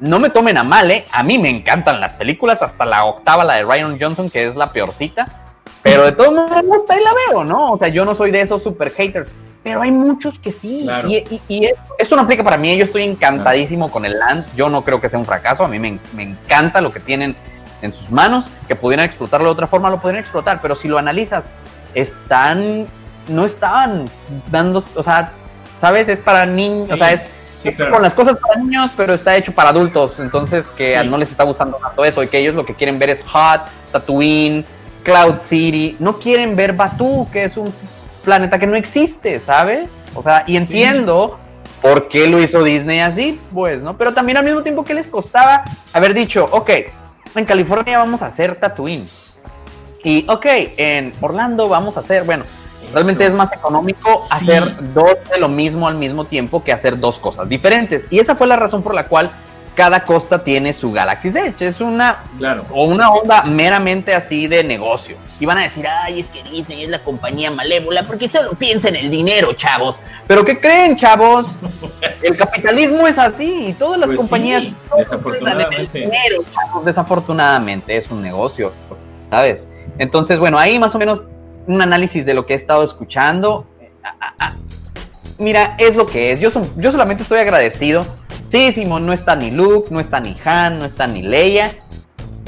no me tomen a mal, ¿eh? A mí me encantan las películas, hasta la octava, la de Ryan Johnson, que es la peorcita. Pero de todos modos me gusta y la veo, ¿no? O sea, yo no soy de esos super haters. Pero hay muchos que sí. Claro. Y, y- y esto, esto no aplica para mí. Yo estoy encantadísimo con el Land. Yo no creo que sea un fracaso. A mí me, me encanta lo que tienen en sus manos. Que pudieran explotarlo de otra forma, lo podrían explotar. Pero si lo analizas, están. No estaban dando. O sea, ¿sabes? Es para niños. Sí, o sea, es sí, claro. con las cosas para niños, pero está hecho para adultos. Entonces, que Sí. no les está gustando tanto eso y que ellos lo que quieren ver es Hot, Tatooine, Cloud City. No quieren ver Batu, que es un planeta que no existe, ¿sabes? O sea, y entiendo por qué lo hizo Disney así, pues, ¿no? Pero también al mismo tiempo que les costaba haber dicho, ok, en California vamos a hacer Tatooine. Y, ok, en Orlando vamos a hacer, bueno, Realmente es más económico Sí. hacer dos de lo mismo al mismo tiempo que hacer dos cosas diferentes. Y esa fue la razón por la cual cada costa tiene su Galaxy's Edge. Es una Claro. o una onda meramente así de negocio. Y van a decir, ay, es que Disney es la compañía malévola porque solo piensa en el dinero, chavos. Pero ¿qué creen, chavos? El capitalismo es así y todas las Pues compañías sí, en el dinero, chavos. Desafortunadamente es un negocio, ¿sabes? Entonces, bueno, ahí más o menos un análisis de lo que he estado escuchando. Mira, es lo que es. Yo, son- yo solamente estoy agradecido. Sí, Simón, no está ni Luke, no está ni Han, no está ni Leia.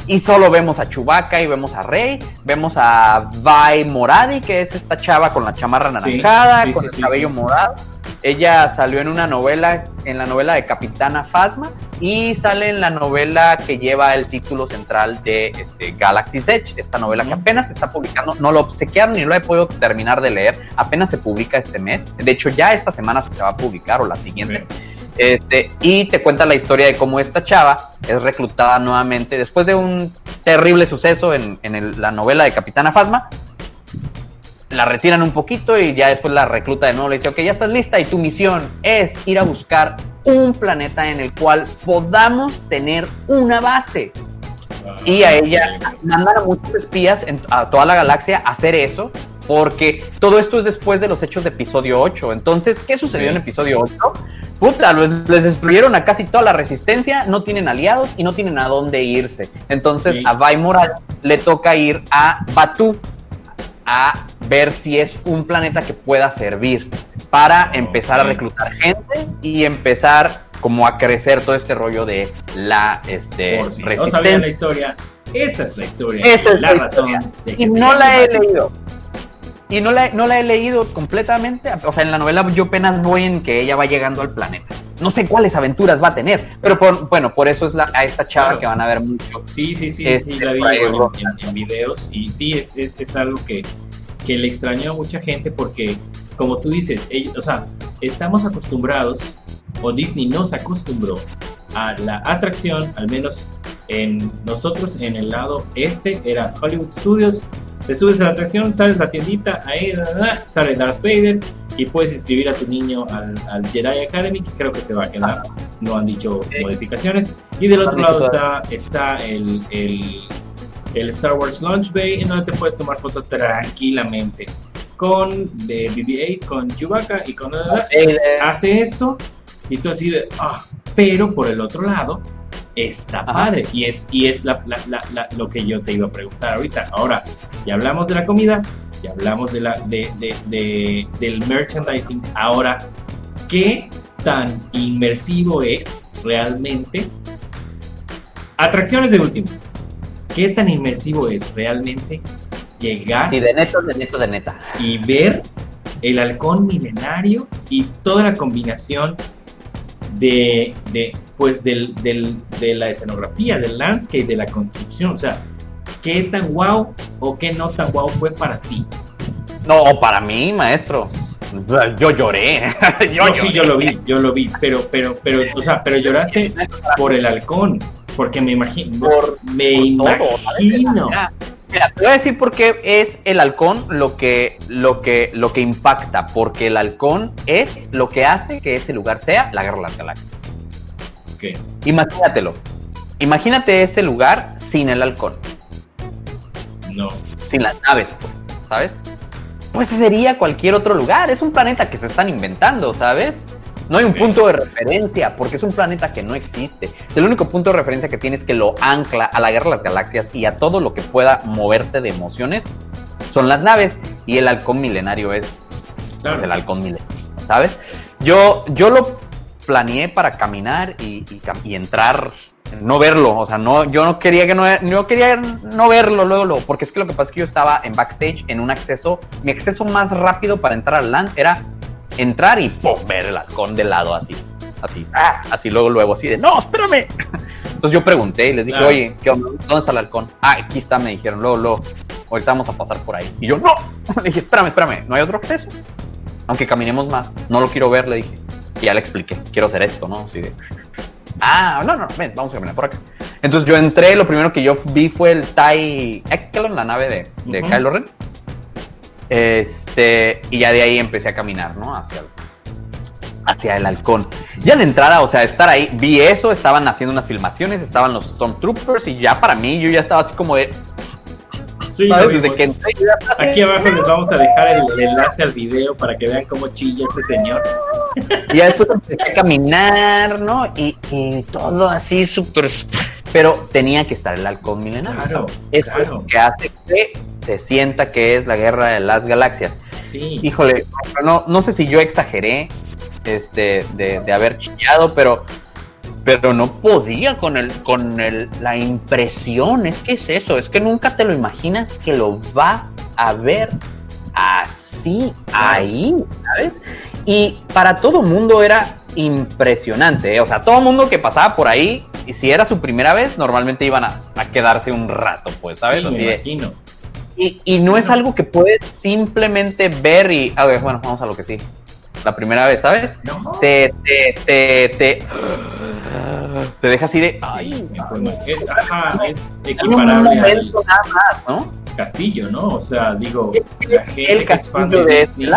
Y solo vemos a Chewbacca y vemos a Rey. Vemos a Vi Moradi, que es esta chava con la chamarra anaranjada, sí, con sí, el cabello morado. Ella salió en una novela, en la novela de Capitana Phasma, y sale en la novela que lleva el título central de este, Galaxy's Edge, esta novela que apenas se está publicando, no lo obsequiaron ni lo he podido terminar de leer, apenas se publica este mes, de hecho ya esta semana se va a publicar o la siguiente, este, y te cuenta la historia de cómo esta chava es reclutada nuevamente después de un terrible suceso en, en el- la novela de Capitana Phasma, la retiran un poquito y ya después la recluta de nuevo. Le dice, ok, ya estás lista y tu misión es ir a buscar un planeta en el cual podamos tener una base. Y a ella mandan a muchos espías en- a toda la galaxia a hacer eso, porque todo esto es después de los hechos de episodio 8. Entonces, ¿qué sucedió en episodio 8? Puta, les destruyeron a casi toda la resistencia, no tienen aliados y no tienen a dónde irse. Entonces, Sí. a Vi Moral le toca ir a Batu a ver si es un planeta que pueda servir para empezar a reclutar gente y empezar como a crecer todo este rollo de la este, Por si no resistencia. sabían la historia, esa es la historia. Esa es la, la razón historia. de que Y no la he leído. Y no la, no la he leído completamente. O sea, en la novela yo apenas voy en que ella va llegando al planeta. No sé cuáles aventuras va a tener. Pero por- bueno, por eso es la, a esta chava Claro. que van a ver mucho. Sí, sí, sí, Este, sí, la vi roja. en, en- en videos y sí, es, es, es algo que, que le extrañó a mucha gente porque, como tú dices, ellos- o sea, estamos acostumbrados, o Disney nos acostumbró a la atracción, al menos en nosotros en el lado este, era Hollywood Studios, te subes a la atracción, sales a la tiendita, ahí da, da, da, sale Darth Vader y puedes inscribir a tu niño al, al Jedi Academy, que creo que se va a quedar, no han dicho modificaciones. Y del otro lado está, está el, el, el Star Wars Launch Bay, en donde te puedes tomar fotos tranquilamente con de BB-8, con Chewbacca y con... Hace esto y tú así de... Ah, pero por el otro lado está Ajá. padre y es, y es la- la- la- lo que yo te iba a preguntar ahorita. Ahora, ya hablamos de la comida, ya hablamos de la, de, de- de- del merchandising. Ahora, ¿qué tan inmersivo es realmente? Atracciones de último. ¿Qué tan inmersivo es realmente llegar Sí, de neta, de neta, de neta. y ver el halcón milenario y toda la combinación de, de pues del, del- de la escenografía, del landscape, de la construcción, o sea, qué tan guau o qué no tan guau fue para ti. No, para mí, maestro. Yo lloré. yo No, sí, lloré. yo lo vi, yo lo vi, pero, pero, pero, o sea, pero lloraste por el halcón, porque me imagino, Por- me por imagino. Mira, mira, te voy a decir por qué es el halcón lo que, lo que, lo que impacta. Porque el halcón es lo que hace que ese lugar sea la guerra de las galaxias. Ok, Imagínatelo. Imagínate ese lugar sin el halcón. no, sin las naves, pues, ¿sabes? Pues sería cualquier otro lugar. Es un planeta que se están inventando, ¿sabes? No hay un punto de referencia, porque es un planeta que no existe. El único punto de referencia que tienes que lo ancla a la guerra de las galaxias y a todo lo que pueda moverte de emociones son las naves. Y el halcón milenario es claro. pues, el halcón milenario, ¿sabes? Yo, yo lo planeé para caminar y, y cam- y entrar, no verlo, o sea, no, yo no quería que no, quería no verlo luego, luego, porque es que lo que pasa es que yo estaba en backstage en un acceso, mi acceso más rápido para entrar al land era entrar y ¡pum! ver el halcón de lado así, así, ¡ah! así luego, luego, así de, no, espérame. Entonces yo pregunté y les dije, oye, ¿qué onda? ¿dónde está el halcón? Ah, aquí está, me dijeron, luego, luego, ahorita vamos a pasar por ahí. Y yo, no, le dije, espérame, espérame, ¿no hay otro acceso? Aunque caminemos más, no lo quiero ver, le dije. Y ya le expliqué, quiero hacer esto, ¿no? Así de, ah, no, no, ven, vamos a caminar por acá. Entonces yo entré, lo primero que yo vi fue el TIE Echelon, la nave de, de Ujú. Kylo Ren. Este, y ya de ahí empecé a caminar, ¿no? Hacia el, hacia el halcón. Ya de entrada, o sea, estar ahí, vi eso, estaban haciendo unas filmaciones, estaban los Stormtroopers y ya para mí yo ya estaba así como de... Aquí abajo les vamos a dejar el, el enlace al video para que vean cómo chilla este señor. Y ya después empecé a caminar, ¿no? Y, y todo así súper... Pero tenía que estar el halcón milenario. Claro. Eso es lo que hace que se sienta que es la guerra de las galaxias. Sí. Híjole, no, no sé si yo exageré este, de, de haber chillado, pero, pero no podía con, el, con el, la impresión. Es que es eso, es que nunca te lo imaginas que lo vas a ver así, ahí, ¿sabes? Y para todo mundo era impresionante, ¿eh? o sea, todo mundo que pasaba por ahí, y si era su primera vez, normalmente iban a, a quedarse un rato, pues, ¿sabes? Sí, Así me de, imagino. y, y no es algo que puedes simplemente ver y. A ver, bueno, vamos a lo que sí. La primera vez, ¿sabes? No. Te, te, te, te. Te deja así de. Ay, es, ajá, es equiparable al momento nada más, ¿no? castillo, ¿no? O sea, digo, la gente El que es fan castillo de de.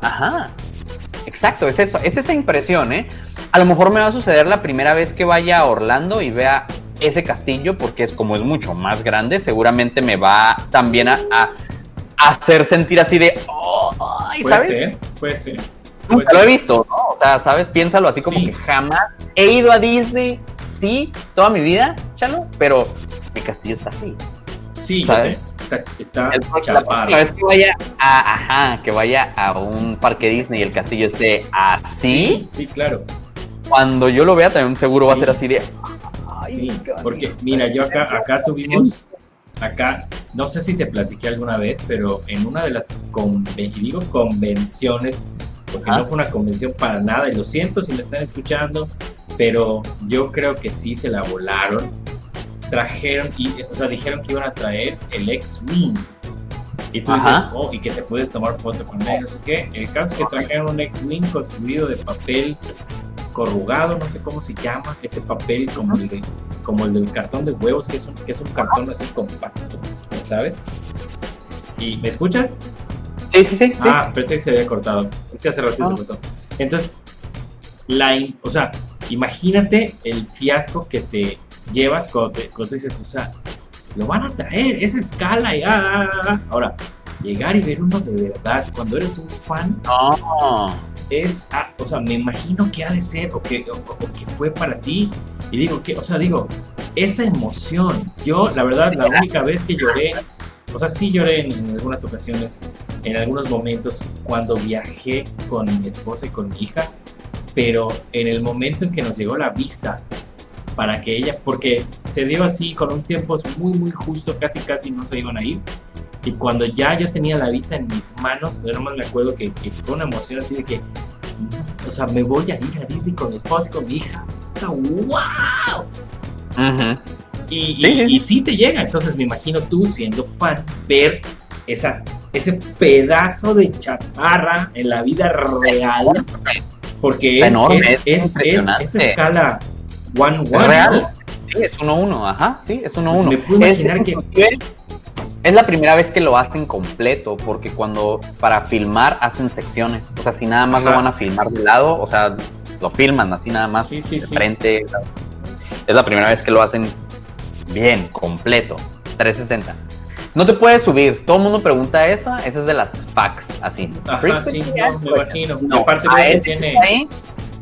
Ajá. Exacto, es eso. Es esa impresión, ¿eh? A lo mejor me va a suceder la primera vez que vaya a Orlando y vea ese castillo, porque es como es mucho más grande, seguramente me va también a, a hacer sentir así de. "Oh, ay", puede ¿sabes? ser, puede ser. Nunca puede lo he ser. visto, ¿no? O sea, ¿sabes? Piénsalo así como Sí. que jamás he ido a Disney, sí, toda mi vida, chalo, pero mi castillo está así. Sí, yo ¿sabes? sé. Está, está la próxima vez que vaya a, ajá, que vaya a un parque Disney y el castillo esté así, Sí, sí, claro. cuando yo lo vea también seguro va a ser así de, Sí, porque mira, yo acá, acá tuvimos, acá, no sé si te platiqué alguna vez, pero en una de las, conven- y digo convenciones, porque Ah. no fue una convención para nada, y lo siento si me están escuchando, pero yo creo que sí se la volaron, trajeron, y, o sea, dijeron que iban a traer el X-Wing. Y tú Ajá. dices, oh, y que te puedes tomar foto con él, no sé qué. El caso es que trajeron un X-Wing construido de papel corrugado, no sé cómo se llama, ese papel como el, de- como el del cartón de huevos, que es un, que es un cartón así compacto, ¿ya ¿sabes? ¿Y me escuchas? sí, sí, sí, sí. Ah, pensé que se había cortado. Es que hace ratito Ah. se cortó. Entonces, la, in- o sea, imagínate el fiasco que te llevas cuando, te- cuando dices, o sea, lo van a traer, esa escala y ah, ah, ah, ah. Ahora, llegar y ver uno de verdad, cuando eres un fan, No. Es, ah, o sea, me imagino que ha de ser o que, o, que fue para ti. Y digo, que, o sea, digo, esa emoción. Yo, la verdad, la única vez que lloré, o sea, sí lloré en, en algunas ocasiones, en algunos momentos, cuando viajé con mi esposa y con mi hija, pero en el momento en que nos llegó la visa para que ella, porque se dio así con un tiempo muy, muy justo, casi, casi no se iban a ir. Y cuando ya yo tenía la visa en mis manos, yo nomás me acuerdo que, que fue una emoción así de que, o sea, me voy a ir a Disney con mi esposa y con mi hija. ¡Wow! Ujú. Y, y- Sí, y sí te llega, entonces me imagino tú siendo fan, ver esa, ese pedazo de chatarra en la vida real, porque es, enorme, es, es es- es- escala one Es one, real. ¿no? Sí, es uno uno, ajá, sí, es uno Pues uno. me puedo imaginar que- Es la primera vez que lo hacen completo, porque cuando para filmar hacen secciones. O sea, si nada más Ajá. lo van a filmar de lado, o sea, lo filman así nada más Sí, sí, de sí. frente. Es la primera vez que lo hacen bien, completo, 360. No te puedes subir. Todo el mundo pregunta esa. Esa es de las fax, así. Ajá, sí, no, me imagino. Y No, aparte a que ese tiene que ahí,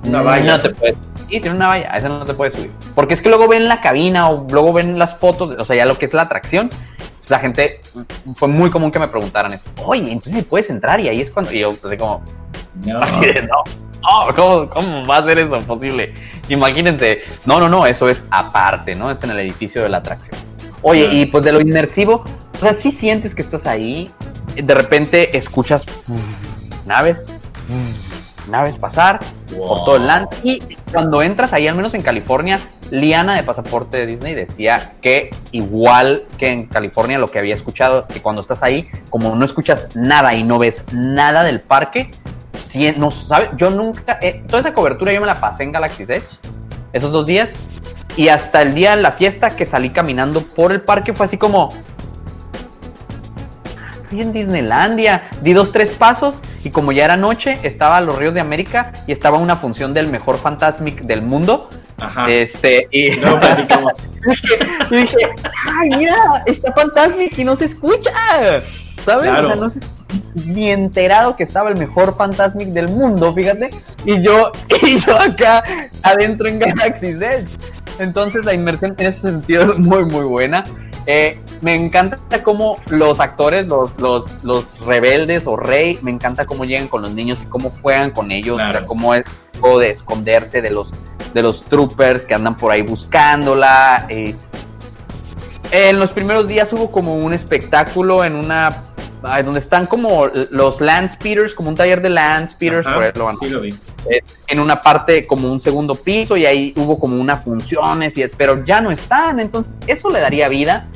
una valla. No te puedes. Sí, tiene una valla. A esa no te puedes subir. Porque es que luego ven la cabina o luego ven las fotos, o sea, ya lo que es la atracción. La gente, fue muy común que me preguntaran eso. Oye, entonces puedes entrar y ahí es cuando. Y yo, así como, No. así de no. No, ¿cómo, ¿cómo va a ser eso posible? Imagínense. No, no, no, eso es aparte, ¿no? Es en el edificio de la atracción. Oye, y pues de lo inmersivo, o sea, sí sientes que estás ahí, de repente escuchas mm, naves, mm, naves pasar por todo el land. Y cuando entras ahí, al menos en California, Liana de Pasaporte de Disney decía que igual que en California lo que había escuchado, que cuando estás ahí, como no escuchas nada y no ves nada del parque, si, no sabe, yo nunca, eh, toda esa cobertura yo me la pasé en Galaxy's Edge, esos dos días, y hasta el día de la fiesta que salí caminando por el parque fue así como... estoy en Disneylandia. Di dos, tres pasos y como ya era noche, estaba a los Ríos de América y estaba una función del mejor Fantasmic del mundo. Ajá. Este, y No platicamos. dije, y dije, ay, mira, está Fantasmic y no se escucha. ¿Sabes? Claro. O sea, no se ni enterado que estaba el mejor Fantasmic del mundo, fíjate. Y yo, y yo acá adentro en Galaxy's Edge. Entonces la inmersión en ese sentido es muy, muy buena. Eh, me encanta cómo los actores, los, los, los rebeldes o rey, me encanta cómo llegan con los niños y cómo juegan con ellos, Claro. o sea, cómo es o de esconderse de los, de los troopers que andan por ahí buscándola. eh. En los primeros días hubo como un espectáculo en una donde están como los land speeders, como un taller de land speeders, Ajá, por ahí lo van a sí lo vi. eh, en una parte como un segundo piso y ahí hubo como unas funciones, y, pero ya no están, entonces eso le daría vida.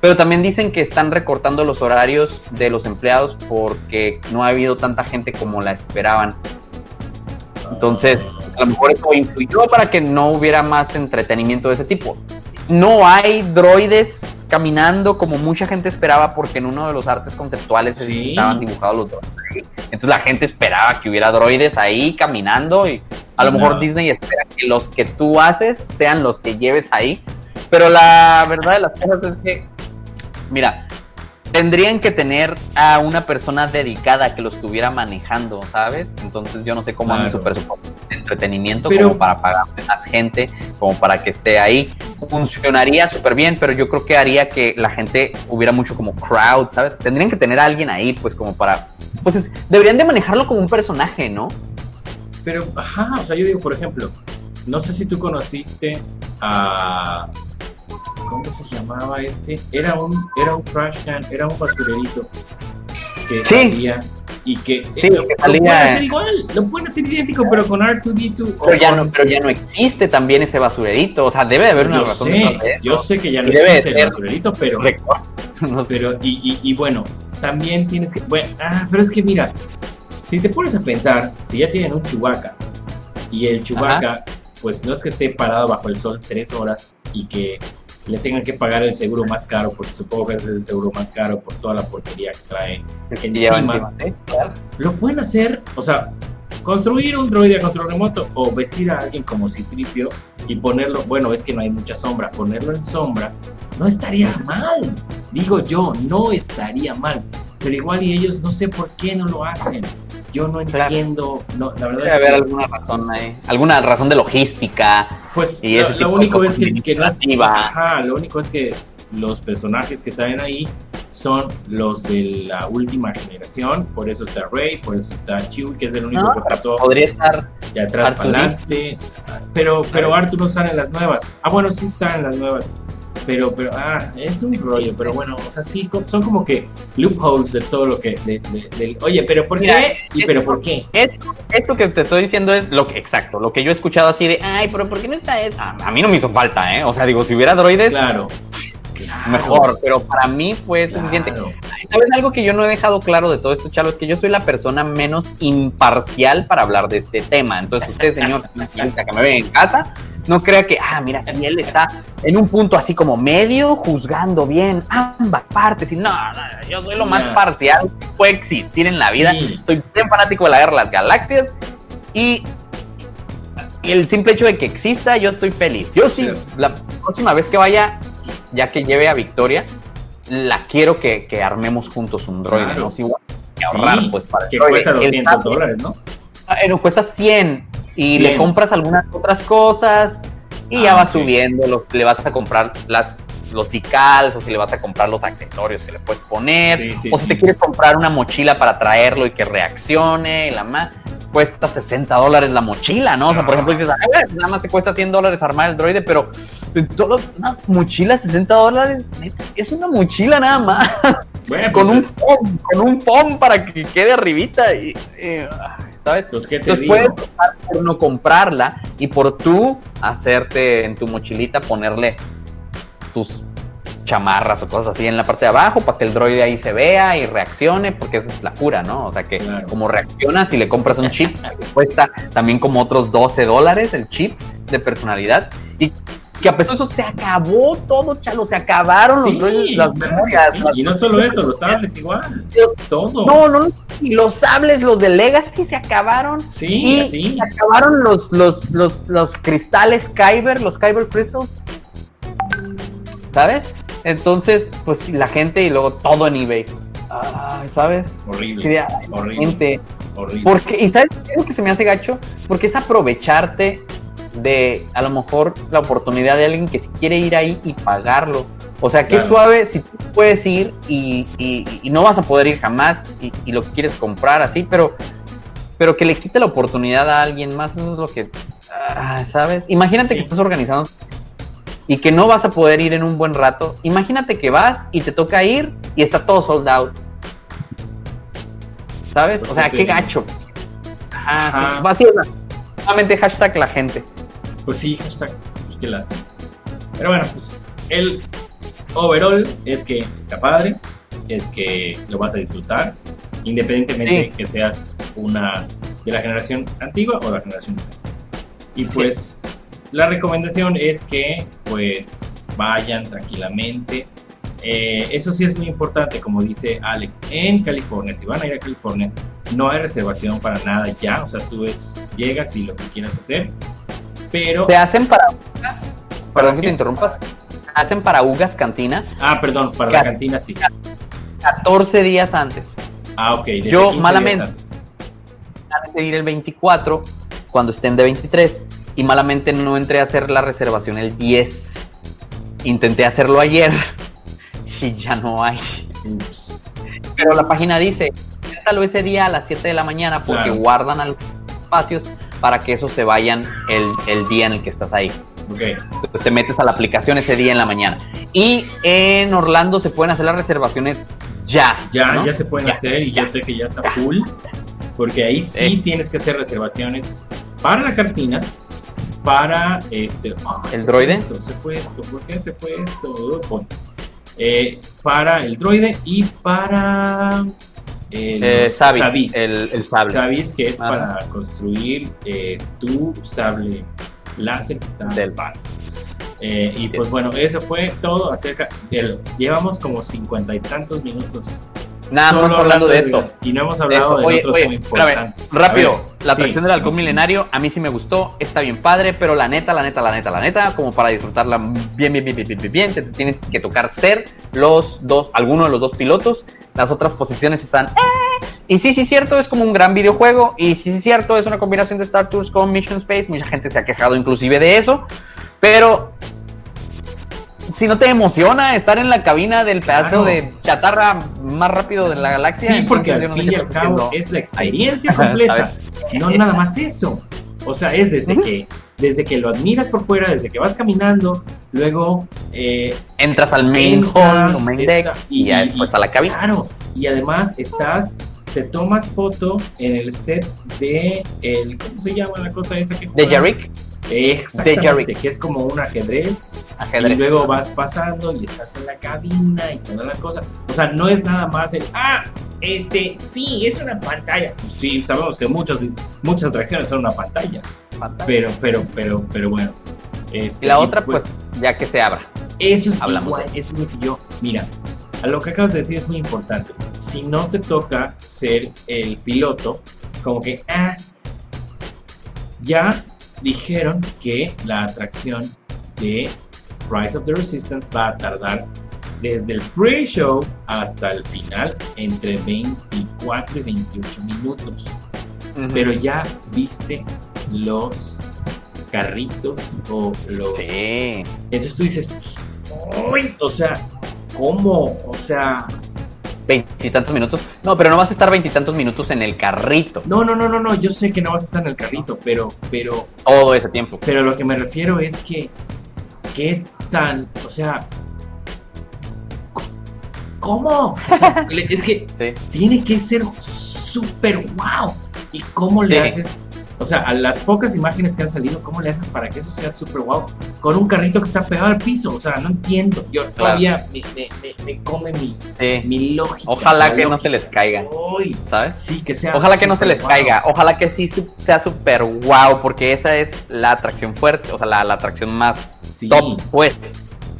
Pero también dicen que están recortando los horarios de los empleados porque no ha habido tanta gente como la esperaban. Entonces, a lo mejor eso influyó para que no hubiera más entretenimiento de ese tipo. No hay droides caminando como mucha gente esperaba porque en uno de los artes conceptuales Sí. estaban dibujados los droides. ahí. Entonces la gente esperaba que hubiera droides ahí caminando y a lo mejor Disney espera que los que tú haces sean los que lleves ahí. Pero la verdad de las cosas es que, mira, tendrían que tener a una persona dedicada que lo estuviera manejando, ¿sabes? Entonces yo no sé cómo anda Claro. su presupuesto de entretenimiento Pero- como para pagar más gente, como para que esté ahí. Funcionaría súper bien, pero yo creo que haría que la gente hubiera mucho como crowd, ¿sabes? Tendrían que tener a alguien ahí, pues como para... Pues es- deberían de manejarlo como un personaje, ¿no? Pero, ajá, o sea, yo digo, por ejemplo, no sé si tú conociste a. ¿Cómo se llamaba este? Era un, era un trash can, era un basurerito que Sí. salía y que. Sí, lo, que lo salía- pueden hacer igual, lo pueden hacer idéntico, pero con R2D2. o Pero ya, no, pero ya no existe también ese basurerito, o sea, debe de haber una yo razón sé, de yo sé que ya no debe existe el basurerito, pero. no sé. Pero, y, y, y bueno, también tienes que. Bueno, ah, pero es que mira, si te pones a pensar, si ya tienen un Chewbacca y el Chewbacca, pues no es que esté parado bajo el sol tres horas y que le tengan que pagar el seguro más caro, porque supongo que es el seguro más caro por toda la porquería que trae Que lleva encima. Claro. Lo pueden hacer, o sea, construir un droide a control remoto o vestir a alguien como Citripio y ponerlo, bueno, es que no hay mucha sombra, ponerlo en sombra no estaría mal. Digo yo, no estaría mal. Pero igual y ellos no sé por qué no lo hacen. Yo no entiendo, no, la verdad Debe haber que, alguna razón ahí, alguna razón de logística. pues y lo, único es que, que no es, administrativa. ajá, lo único es que los personajes que salen ahí son los de la última generación, por eso está Rey, por eso está Chewie, que es el único No, que pasó Podría estar. de atrás para adelante. Pero, pero Arthur no sale en las nuevas. Ah, bueno, sí salen las nuevas. Pero, pero, ah, es un rollo. Pero bueno, o sea, sí, son como que loopholes de todo lo que. de- de- del- oye, pero ¿por Mira, qué? ¿Y pero por qué? Esto, esto que te estoy diciendo es lo que, exacto, lo que yo he escuchado así de, ay, pero ¿por qué no está eso? A, a mí no me hizo falta, ¿eh? O sea, digo, si hubiera droides, Claro. Claro, mejor, pero para mí fue claro. suficiente. ¿Sabes algo que yo no he dejado claro de todo esto, Chalo? Es que yo soy la persona menos imparcial para hablar de este tema. Entonces, usted, señor, que me ve en casa, no crea que, ah, mira, si él está en un punto así como medio, juzgando bien ambas partes. Y no, no, yo soy lo más parcial que puede existir en la vida. Sí. Soy bien fanático de la guerra de las galaxias y el simple hecho de que exista, yo estoy feliz. Yo sí, la próxima vez que vaya, ya que lleve a Victoria, la quiero que, que armemos juntos un droide, Claro. ¿no? Es igual que ahorrar, Sí, pues, para Que droide. cuesta El 200 sable, dólares, ¿no? ah, eh, cuesta 100 y le 100. compras algunas otras cosas y Ah, ya va ok. subiendo, lo- le vas a comprar las los decals o si le vas a comprar los accesorios que le puedes poner Sí, sí, o si te quieres comprar una mochila para traerlo y que reaccione y la más cuesta 60 dólares la mochila, ¿no? O sea, por Ah. ejemplo, dices, "Ay, güey, nada más te cuesta 100 dólares armar el droide, pero una mochila 60 dólares, es una mochila nada más, Bueno, con un pues es- foam, con un foam para que quede arribita y, eh, ¿sabes? pues, ¿qué te Entonces digo? puedes optar por no comprarla y por tú hacerte en tu mochilita ponerle tus chamarras o cosas así en la parte de abajo para que el droide ahí se vea y reaccione, porque esa es la cura, ¿no? O sea que Claro. como reaccionas y le compras un chip, que cuesta también como otros 12 dólares el chip de personalidad. Y que a pesar de eso se acabó todo, chalo, se acabaron Sí, los droides, las memorias. sí. las- Y no solo eso, los sables igual. Todo. No, no, no, y los sables, los de Legacy se acabaron. Sí, y así. se acabaron los, los, los, los cristales Kyber, los Kyber Crystals. ¿Sabes? Entonces, pues la gente y luego todo en eBay. Ah, ¿Sabes? Horrible. Sí, de, ay, horrible. gente. horrible. Porque, ¿y sabes qué es lo que se me hace gacho? Porque es aprovecharte de a lo mejor la oportunidad de alguien que si quiere ir ahí y pagarlo. O sea, qué Claro. suave si tú puedes ir y, y- y no vas a poder ir jamás y, y lo quieres comprar así, pero, pero que le quite la oportunidad a alguien más, eso es lo que, ah, ¿sabes? Imagínate Sí. que estás organizando y que no vas a poder ir en un buen rato. Imagínate que vas y te toca ir y está todo sold out. ¿Sabes? Pues O sea, qué gacho. Ajá, Ajá. sí. Así. Solamente hashtag la gente. Pues sí, hashtag, pues qué lástima. Pero bueno, pues el overall es que está padre, es que lo vas a disfrutar, independientemente Sí. que seas una de la generación antigua o la generación nueva. Y pues la recomendación es que pues vayan tranquilamente. Eh, eso sí es muy importante, como dice Alex, en California, si van a ir a California, no hay reservación para nada ya, o sea, tú ves, llegas y lo que quieras hacer, pero... Te hacen para Ugas. Perdón que te interrumpas. Hacen para Ugas Cantina Ah, perdón, para la Ca- cantina sí. 14 días antes. Ah, ok. desde Yo, 15 días malamente. antes. Antes de ir el 24, cuando estén de 23. Y malamente no entré a hacer la reservación el 10. Intenté hacerlo ayer. Y ya no hay. Pero la página dice, inténtalo ese día a las 7 de la mañana porque Claro. guardan algunos espacios para que esos se vayan el, el día en el que estás ahí. Ok. Entonces te metes a la aplicación ese día en la mañana. Y en Orlando se pueden hacer las reservaciones ya. Ya, ¿no? ya se pueden Ya, hacer y ya. yo sé que ya está full. Porque ahí sí Eh. tienes que hacer reservaciones para la cantina, para este. ah, ¿El se droide? Fue esto, se fue esto. ¿Por qué se fue esto? Eh, para el droide y para. El Eh, Sabis, Sabis. El, el sable. Sabis, que es Ajá. para construir eh, tu sable láser que está Del- padre. Eh, y pues es. bueno, eso fue todo acerca de los. Llevamos como cincuenta y tantos minutos. Nada, estamos hablando de esto. Y no hemos De hablado de Oye, otro oye, tema rápido. A ver, la sí. atracción del halcón milenario, a mí sí me gustó, está bien padre, pero la neta, la neta, la neta, la neta, como para disfrutarla bien, bien, bien, bien, bien, bien, bien, te tienen que tocar ser los dos, alguno de los dos pilotos. Las otras posiciones están. "Eh". Y sí, sí, cierto, es como un gran videojuego. Y sí, sí, cierto, es una combinación de Star Tours con Mission Space. Mucha gente se ha quejado inclusive de eso. Pero si no te emociona estar en la cabina del pedazo Claro. de chatarra más rápido de la galaxia, Sí, porque al no fin y al cabo es la experiencia completa. No nada más eso. O sea, es desde que desde que lo admiras por fuera, desde que vas caminando, luego eh, entras al main hall y, ya después a la cabina. Claro, y además estás, te tomas foto en el set de el, ¿cómo se llama la cosa esa que De juegan? Jarrick, Exactamente, que es como un ajedrez, ajedrez. y luego vas pasando y estás en la cabina y toda la cosa. O sea, no es nada más el, ah, este, sí, es una pantalla. Sí, sabemos que muchos, muchas atracciones son una pantalla, pero, pero, pero, pero bueno. Este, y la otra, pues, ya que se abra. eso es Hablamos igual, de eso es lo que yo, mira, a lo que acabas de decir es muy importante. Si no te toca ser el piloto, como que, ah, ya dijeron que la atracción de Rise of the Resistance va a tardar desde el pre-show hasta el final entre 24 y 28 minutos. Pero ya viste los carritos o los Sí. entonces tú dices, "Uy", o sea, ¿cómo? O sea, Veintitantos minutos. No, pero no vas a estar veintitantos minutos en el carrito no, no, no, no, no, yo sé que no vas a estar en el carrito, pero, pero, todo ese tiempo. pero lo que me refiero es que, ¿qué tan, o sea, ¿cómo? O sea, es que Sí. tiene que ser súper wow. ¿Y cómo le Sí. haces? O sea, a las pocas imágenes que han salido, ¿cómo le haces para que eso sea súper wow? Con un carrito que está pegado al piso. O sea, no entiendo. Yo todavía me, me- me- me come mi, Sí. mi lógica. Ojalá que no se les caiga, Uy, ¿sabes? sí, que sea. Ojalá que no se les wow. caiga, ojalá que sí sea súper wow, porque esa es la atracción fuerte, o sea, la, la atracción más Sí. top, pues,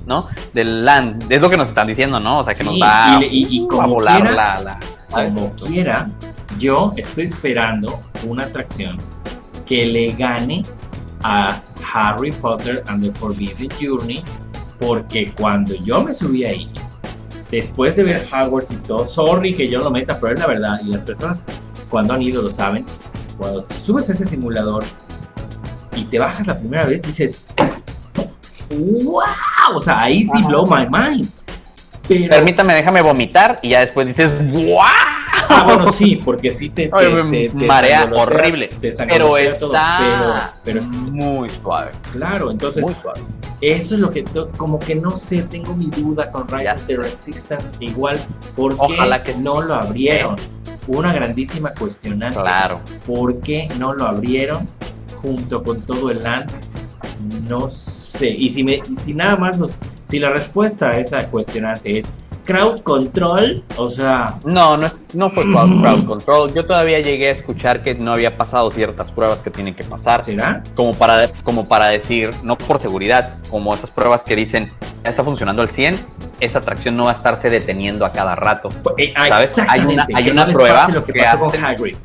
¿no? Del land. Es lo que nos están diciendo, ¿no? O sea, que Sí, nos va y- y- y a como volar quiera, la, la- como quiera, yo estoy esperando una atracción que le gane a Harry Potter and the Forbidden Journey, porque cuando yo me subí ahí, después de ver Hogwarts y todo, sorry que yo lo meta, pero es la verdad, y las personas cuando han ido lo saben, cuando subes a ese simulador y te bajas la primera vez, dices, wow, o sea, ahí sí blow my mind. Pero, Permítame, déjame vomitar y ya después dices, ¡guau! Ah, bueno, sí, porque sí te, te, te- te marea horrible. Pero todo, está pero, pero es- muy suave. claro, entonces Muy suave. eso es lo que como que no sé, tengo mi duda con Rise of the. Resistance igual, ¿por qué Ojalá que no lo abrieron? Una grandísima cuestionante. Claro. ¿Por qué no lo abrieron junto con todo el land? No sé. Y si me y si nada más nos si la respuesta a esa cuestionante es crowd control, o sea, No, no, es- no fue Mm. crowd, crowd control. Yo todavía llegué a escuchar que no había pasado ciertas pruebas que tienen que pasar. ¿será? Como para, como para decir, no por seguridad, como esas pruebas que dicen, ya está funcionando al 100, esta atracción no va a estarse deteniendo a cada rato. Eh, ah, ¿Sabes? Hay una- hay una no prueba lo que que pasó con hacen-.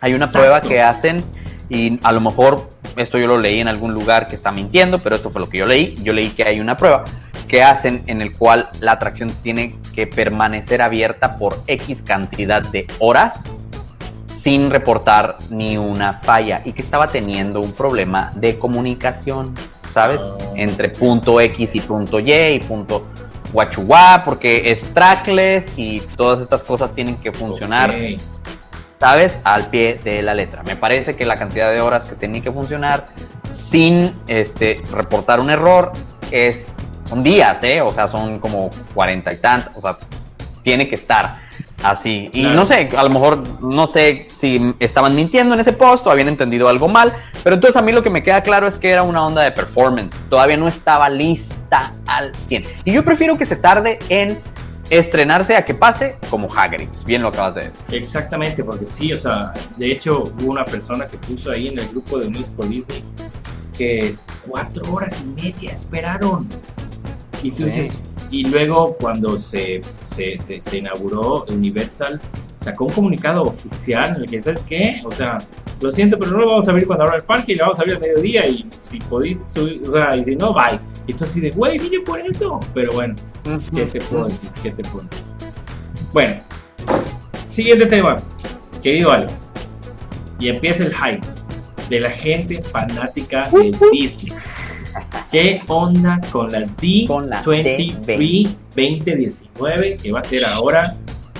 Hay una prueba que hacen y a lo mejor esto yo lo leí en algún lugar que está mintiendo, pero esto fue lo que yo leí. Yo leí que hay una prueba que hacen en el cual la atracción tiene que permanecer abierta por X cantidad de horas sin reportar ni una falla y que estaba teniendo un problema de comunicación, ¿sabes? Ah. Entre punto X y punto Y y punto guachuá, porque es trackless y todas estas cosas tienen que funcionar. ¿sabes? Al pie de la letra. Me parece que la cantidad de horas que tenía que funcionar sin este, reportar un error es, son días, ¿eh? O sea, son como cuarenta y tantos, o sea, tiene que estar así. Y Claro. no sé, a lo mejor no sé si estaban mintiendo en ese post o habían entendido algo mal, pero entonces a mí lo que me queda claro es que era una onda de performance. Todavía no estaba lista al 100. Y yo prefiero que se tarde en estrenarse a que pase como Hagrid's. Bien lo acabas de decir. Exactamente, porque sí, o sea, de hecho hubo una persona que puso ahí en el grupo de News por Disney que cuatro horas y media esperaron. Y Sí. luego cuando se, se, se, se inauguró Universal, sacó un comunicado oficial en el que, ¿sabes qué? O sea, lo siento, pero no lo vamos a abrir cuando abra el parque y lo vamos a abrir al mediodía y si podéis subir, o sea, y si no, bye. Y tú así de, güey, vine por eso. Pero bueno, ¿Qué te puedo decir? ¿Qué te puedo decir? Bueno, siguiente tema, querido Alex. Y empieza el hype de la gente fanática de Disney. ¿Qué onda con la Con la D23 2019 que va a ser ahora?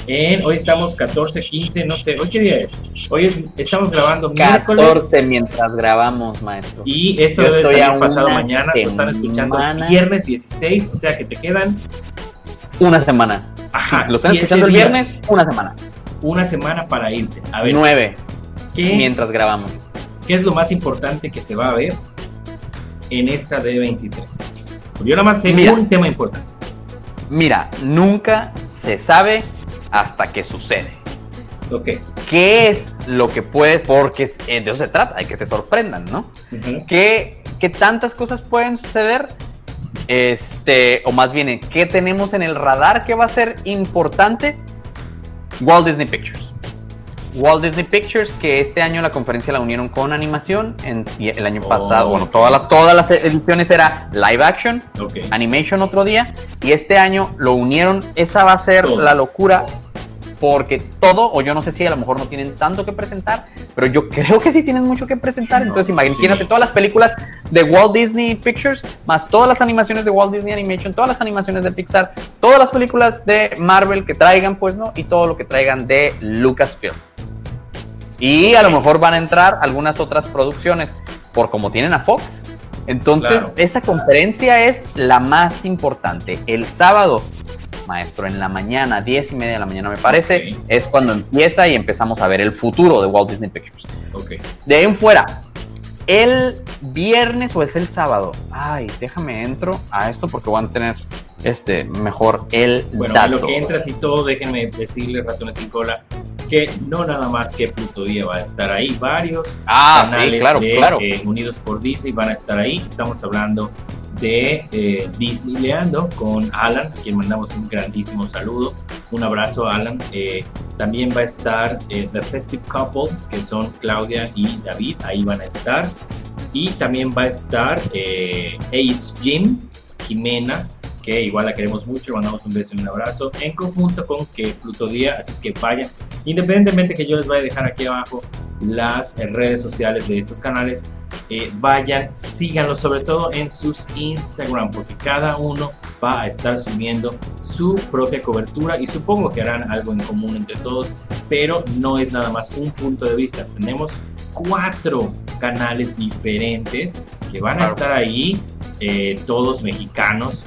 En, hoy estamos 14, 15, no sé, ¿hoy qué día es? Hoy es- estamos grabando miércoles 14 mientras grabamos, maestro. y esto Yo debe salir pasado mañana, lo están escuchando viernes 16, o sea que te quedan Una semana. ajá, Lo están escuchando el días. viernes, una semana. una semana para irte. A ver, Nueve, ¿qué, mientras grabamos. qué es lo más importante que se va a ver en esta D23? Yo nada más sé Mira. un tema importante. Mira, nunca se sabe hasta que sucede. Ok. ¿Qué es lo que puede? Porque eh, de eso se trata, hay que te sorprendan, ¿no? Ujú. ¿Qué, qué tantas cosas pueden suceder? Este, o más bien, ¿qué tenemos en el radar que va a ser importante? Walt Disney Pictures. Walt Disney Pictures, que este año la conferencia la unieron con animación, en- y el año Oh, pasado, bueno, todas las, todas las ediciones era live action, animation otro día, y este año lo unieron, esa va a ser la locura, porque todo, o yo no sé si a lo mejor no tienen tanto que presentar, pero yo creo que sí tienen mucho que presentar, No, entonces imagínate sí. todas las películas de Walt Disney Pictures, más todas las animaciones de Walt Disney Animation, todas las animaciones de Pixar, todas las películas de Marvel que traigan, pues, ¿no? Y todo lo que traigan de Lucasfilm. Y a lo mejor van a entrar algunas otras producciones, por como tienen a Fox. Entonces, Claro. esa conferencia es la más importante. El sábado, maestro, en la mañana, 10 y media de la mañana me parece, es cuando empieza y empezamos a ver el futuro de Walt Disney Pictures. Ok. De ahí en fuera, el viernes o es el sábado. Ay, déjame entro a esto porque voy a tener este mejor el Bueno, en dato. lo que entras y todo, déjenme decirles, ratones sin cola, que no nada más que Pluto Día va a estar ahí, varios Ah, sí, canales claro, de, claro. eh, Unidos por Disney van a estar ahí. Estamos hablando de eh, Disneyleando con Alan, a quien mandamos un grandísimo saludo. Un abrazo, Alan. Eh, también va a estar eh, The Festive Couple, que son Claudia y David, ahí van a estar. Y también va a estar eh, AIDS Jim, Jimena, que igual la queremos mucho, le mandamos un beso y un abrazo, en conjunto con que Pluto Día, así es que vayan, independientemente que yo les voy a dejar aquí abajo las redes sociales de estos canales, eh, vayan, síganlos sobre todo en sus Instagram, porque cada uno va a estar subiendo su propia cobertura y supongo que harán algo en común entre todos, pero no es nada más un punto de vista, tenemos cuatro canales diferentes que van a estar ahí, eh, todos mexicanos,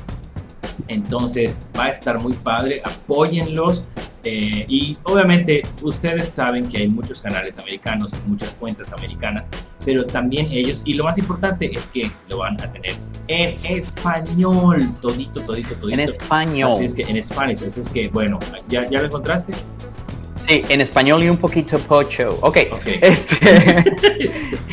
entonces va a estar muy padre, apóyenlos. eh, y obviamente ustedes saben que hay muchos canales americanos, muchas cuentas americanas, pero también ellos, y lo más importante es que lo van a tener en español, todito, todito, todito. En español. Así es que en español, así es que bueno, ¿ya, ya lo encontraste? Sí, en español y un poquito pocho. Ok. Ok. Este,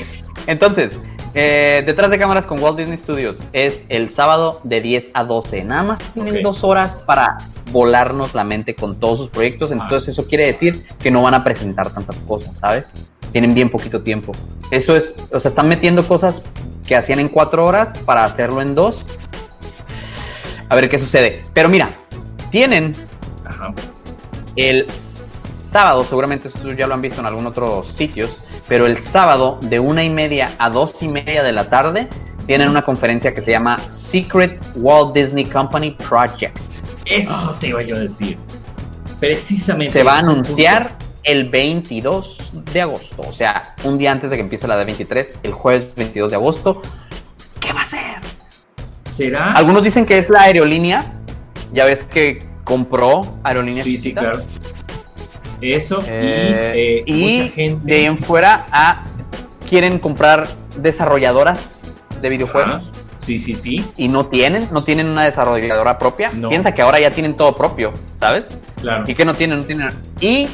entonces, eh, detrás de cámaras con Walt Disney Studios es el sábado de 10 a 12. Nada más tienen dos horas para volarnos la mente con todos sus proyectos. Entonces, eso quiere decir que no van a presentar tantas cosas, ¿sabes? Tienen bien poquito tiempo. Eso es, o sea, están metiendo cosas que hacían en cuatro horas para hacerlo en dos. A ver qué sucede. Pero mira, tienen Ajá. el sábado, seguramente ustedes ya lo han visto en algún otro sitios, pero el sábado de una y media a dos y media de la tarde tienen una conferencia que se llama Secret Walt Disney Company Project. Eso te iba yo a decir. Precisamente. Se va a punto. anunciar el 22 de agosto, o sea, un día antes de que empiece la de 23, el jueves 22 de agosto. ¿Qué va a ser? ¿Será? Algunos dicen que es la aerolínea. Ya ves que compró aerolíneas Sí, sí, claro. Eso Eh, y, eh, y mucha gente. de ahí en fuera a, quieren comprar desarrolladoras de videojuegos Ajá. Sí, sí, sí. y no tienen, no tienen una desarrolladora propia. No. Piensa que ahora ya tienen todo propio, ¿sabes? Claro. Y que no tienen, no tienen. Y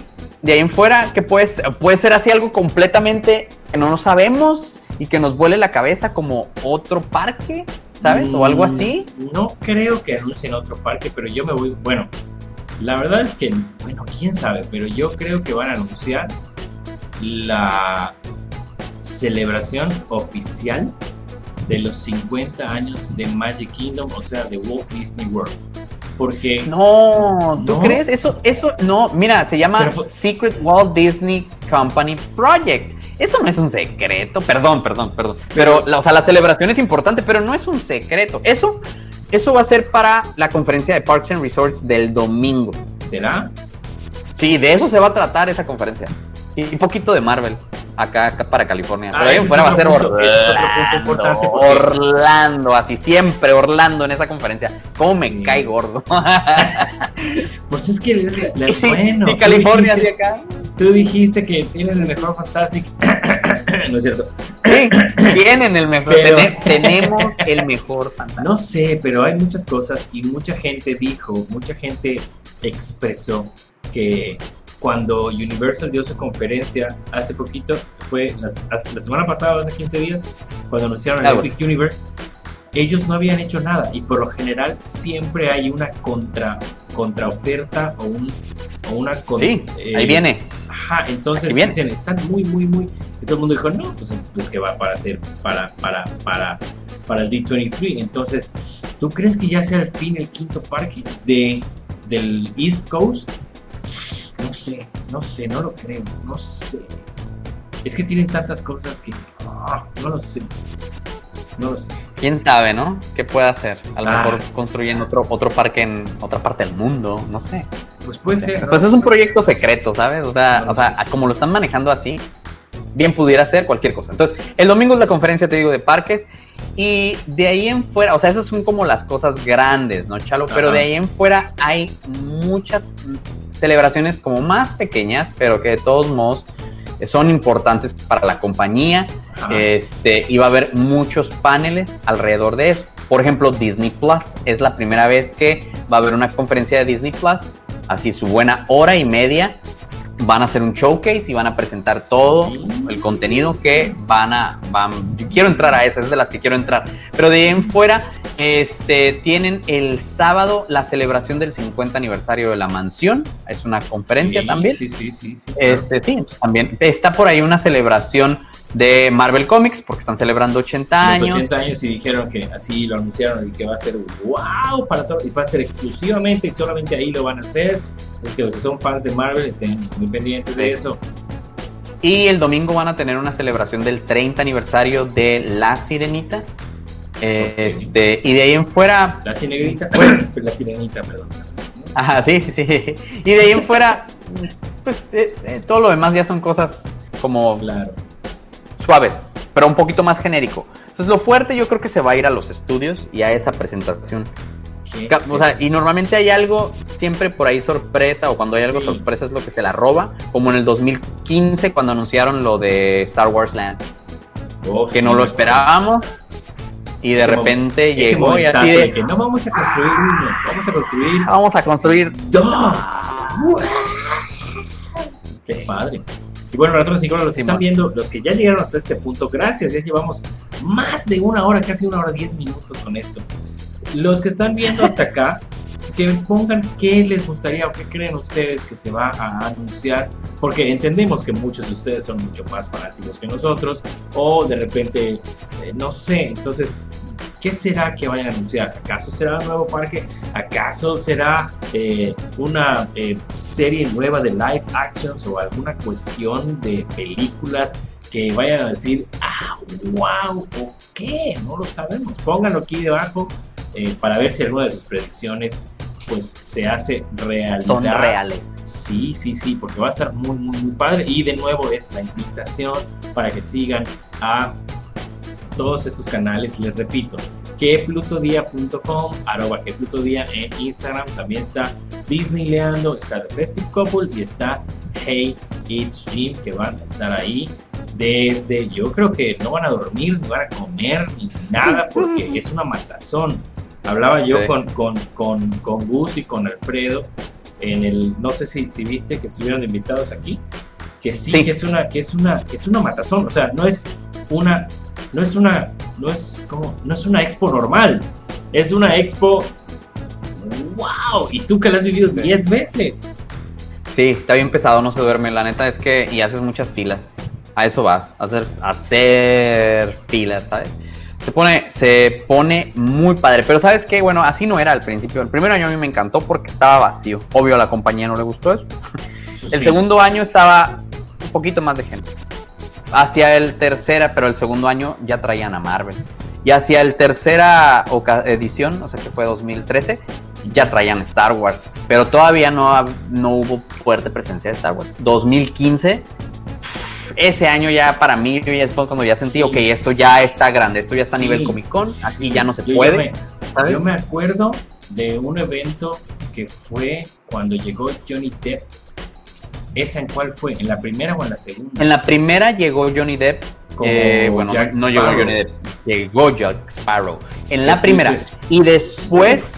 de ahí en fuera, que puede, ser- puede ser así algo completamente que no lo sabemos y que nos vuele la cabeza como otro parque, ¿sabes? O algo Mm, así. No creo que anuncien otro parque, pero yo me voy. Bueno, la verdad es que, bueno, quién sabe, pero yo creo que van a anunciar la celebración oficial de los 50 años de Magic Kingdom, o sea, de Walt Disney World. Porque No, ¿tú No. crees? Eso, eso, no, mira, se llama Pero- Secret Walt Disney Company Project. Eso no es un secreto, perdón, perdón, perdón. Pero, la, o sea, la celebración es importante, pero no es un secreto. Eso, eso va a ser para la conferencia de Parks and Resorts del domingo. será Sí, de eso se va a tratar esa conferencia. Y un poquito de Marvel, acá, acá para California. Ah, Pero ahí fuera va a ser punto, ese es otro punto Orlando, Orlando, así siempre Orlando en esa conferencia. ¿Cómo me Sí. cae gordo? Pues es que, la- Sí, bueno, y California dijiste- hacia acá. Tú dijiste que tienes el mejor Fantastic. no es cierto. Sí, tienen el mejor. Pero- tene- tenemos el mejor fantasma. No sé, pero hay muchas cosas y mucha gente dijo, mucha gente expresó que cuando Universal dio su conferencia hace poquito, fue hace- la, semana pasada, hace 15 días, cuando anunciaron el Epic Universe, ellos no habían hecho nada y por lo general siempre hay una contra contraoferta o, un, o una con- Sí, eh, ahí viene. Ajá, entonces dicen, están muy, muy, muy. Y todo el mundo dijo, no, pues es pues, que va para hacer, para, para, para, para el D23. Entonces, ¿tú crees que ya sea al fin el quinto parque de, del East Coast? No sé, no sé, no lo creo, no sé. Es que tienen tantas cosas que ah, no lo sé. No lo sé. Quién sabe, ¿no? ¿Qué puede hacer? A lo Ah. mejor construyen otro, otro parque en otra parte del mundo, no sé. Pues puede ser. ¿no? Pues es un proyecto secreto, ¿sabes? O sea, No o sea, como lo están manejando así, bien pudiera ser cualquier cosa. Entonces, el domingo es la conferencia, te digo, de parques. Y de ahí en fuera, o sea, esas son como las cosas grandes, ¿no, Chalo? Pero Ajá. de ahí en fuera hay muchas celebraciones como más pequeñas, pero que de todos modos son importantes para la compañía. Ajá. Este, y va a haber muchos paneles alrededor de eso. Por ejemplo, Disney Plus es la primera vez que va a haber una conferencia de Disney Plus, así su buena hora y media. Van a hacer un showcase y van a presentar todo el contenido que van a. Van, yo quiero entrar a esa, es de las que quiero entrar. Pero de ahí en fuera, este, tienen el sábado la celebración del 50 aniversario de la mansión. Es una conferencia Sí, también. Sí, sí, sí. sí, Este, sí, entonces también está por ahí una celebración de Marvel Comics porque están celebrando 80 Los años. 80 años y dijeron que así lo anunciaron y que va a ser wow para todos, y va a ser exclusivamente y solamente ahí lo van a hacer. Es que los que son fans de Marvel estén muy pendientes de eso. Y el domingo van a tener una celebración del 30 aniversario de La Sirenita. Este, y de ahí en fuera, La sirenita, pues, la sirenita, perdón. ajá, sí, sí, sí. Y de ahí en fuera, pues eh, eh, todo lo demás ya son cosas como Claro. Suaves, pero un poquito más genérico. Entonces lo fuerte yo creo que se va a ir a los estudios y a esa presentación. ¿Qué Ca- es O sea, y normalmente hay algo siempre por ahí sorpresa, o cuando hay algo Sí. sorpresa es lo que se la roba, como en el 2015 cuando anunciaron lo de Star Wars Land, Oh, que no lo esperábamos y de Ese repente llegó y así de que no vamos a construir uno, vamos a construir vamos a construir dos. Qué padre. Y bueno, nosotros igual los que están viendo, los que ya llegaron hasta este punto, gracias, ya llevamos más de una hora, casi una hora diez minutos con esto. Los que están viendo hasta acá, que pongan qué les gustaría o qué creen ustedes que se va a anunciar, porque entendemos que muchos de ustedes son mucho más fanáticos que nosotros, o de repente, eh, no sé, entonces, ¿qué será que vayan a anunciar? ¿Acaso será un nuevo parque? ¿Acaso será eh, una eh, serie nueva de live actions o alguna cuestión de películas que vayan a decir, ah, wow, o qué? No lo sabemos. Pónganlo aquí debajo eh, para ver si alguna de sus predicciones pues se hace realidad. son reales. Sí, sí, sí, porque va a estar muy, muy, muy padre. Y de nuevo es la invitación para que sigan a todos estos canales. Les repito, queplutodía.com, arroba queplutodía en Instagram. También está Disneyleando, está The Festive Couple y está Hey It's Jim, que van a estar ahí desde, yo creo que no van a dormir, ni van a comer, ni nada, porque es una matazón. Hablaba yo Sí. con, con, con, con Gus y con Alfredo en el, no sé si, si viste que estuvieron invitados aquí, que sí, Sí. que es una, que es una, que es una matazón, o sea, no es una, no es una, no es como, no es una expo normal, es una expo, wow, y tú que la has vivido 10 veces. Sí, está bien pesado, no se duerme. La neta es que y haces muchas filas. A eso vas, a hacer, a hacer filas, ¿sabes? Se pone, se pone muy padre. Pero ¿sabes qué? Bueno, así no era al principio. El primer año a mí me encantó porque estaba vacío. Obvio a la compañía no le gustó eso. El segundo año estaba un poquito más de gente. Hacia el tercera, pero el segundo año ya traían a Marvel. Y hacia el tercera edición, o sea que fue 2013, ya traían Star Wars. Pero todavía no, no hubo fuerte presencia de Star Wars. 2015, ese año ya para mí, yo ya es cuando ya sentí, Sí. ok, esto ya está grande, esto ya está a Sí. nivel Comic Con, aquí ya no se Yo- yo puede. Yo me acuerdo de un evento que fue cuando llegó Johnny Depp. ¿Esa en cuál fue? ¿En la primera o en la segunda? En la primera llegó Johnny Depp. Eh, bueno, Jack no, llegó. Johnny Depp, llegó Jack Sparrow. En la primera. Y después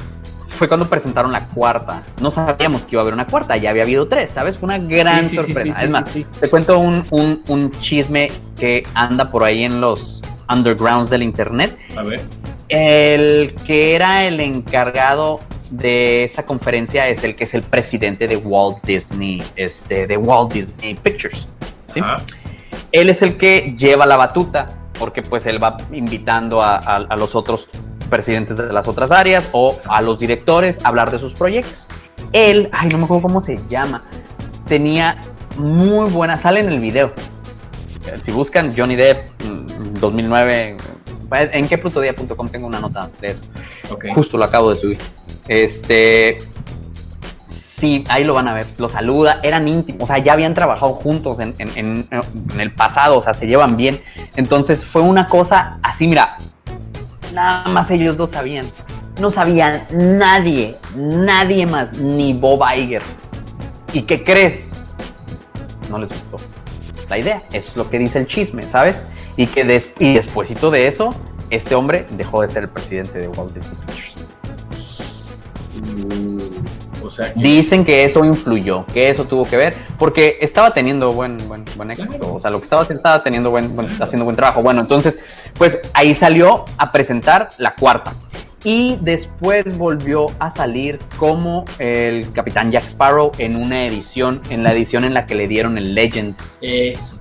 fue cuando presentaron la cuarta. No sabíamos que iba a haber una cuarta, ya había habido tres, ¿sabes? Fue una gran Sí, sí, sí, sorpresa. sí, es más, te cuento un, un- un chisme que anda por ahí en los undergrounds del internet. A ver. El que era el encargado de esa conferencia es el que es el presidente de Walt Disney, este, de Walt Disney Pictures. ¿sí? Él es el que lleva la batuta, porque pues él va invitando a, a- a los otros presidentes de las otras áreas o a los directores a hablar de sus proyectos. Él, ay, no me acuerdo cómo se llama, tenía muy buena, sale en el video. Eh, Si buscan Johnny Depp mm, 2009, eh, en queplutodía.com tengo una nota de eso. Justo lo acabo de subir. Este. Sí, ahí lo van a ver. Lo saluda, eran íntimos, o sea, ya habían trabajado juntos en, en- el pasado, o sea, se llevan bien. Entonces fue una cosa así, mira, nada más ellos dos sabían. No sabían nadie, nadie más, ni Bob Iger. ¿Y qué crees? No les gustó la idea, es lo que dice el chisme, ¿sabes? Y que des- y de eso, este hombre dejó de ser el presidente de Walt Disney Pictures. O sea, que- Dicen que eso influyó, que eso tuvo que ver, porque estaba teniendo buen, buen, buen éxito, Claro. o sea, lo que estaba haciendo estaba teniendo buen, buen- haciendo buen trabajo. Bueno, entonces, pues ahí salió a presentar la cuarta. y después volvió a salir como el Capitán Jack Sparrow en una edición, en la edición en la que le dieron el Legend. Eso.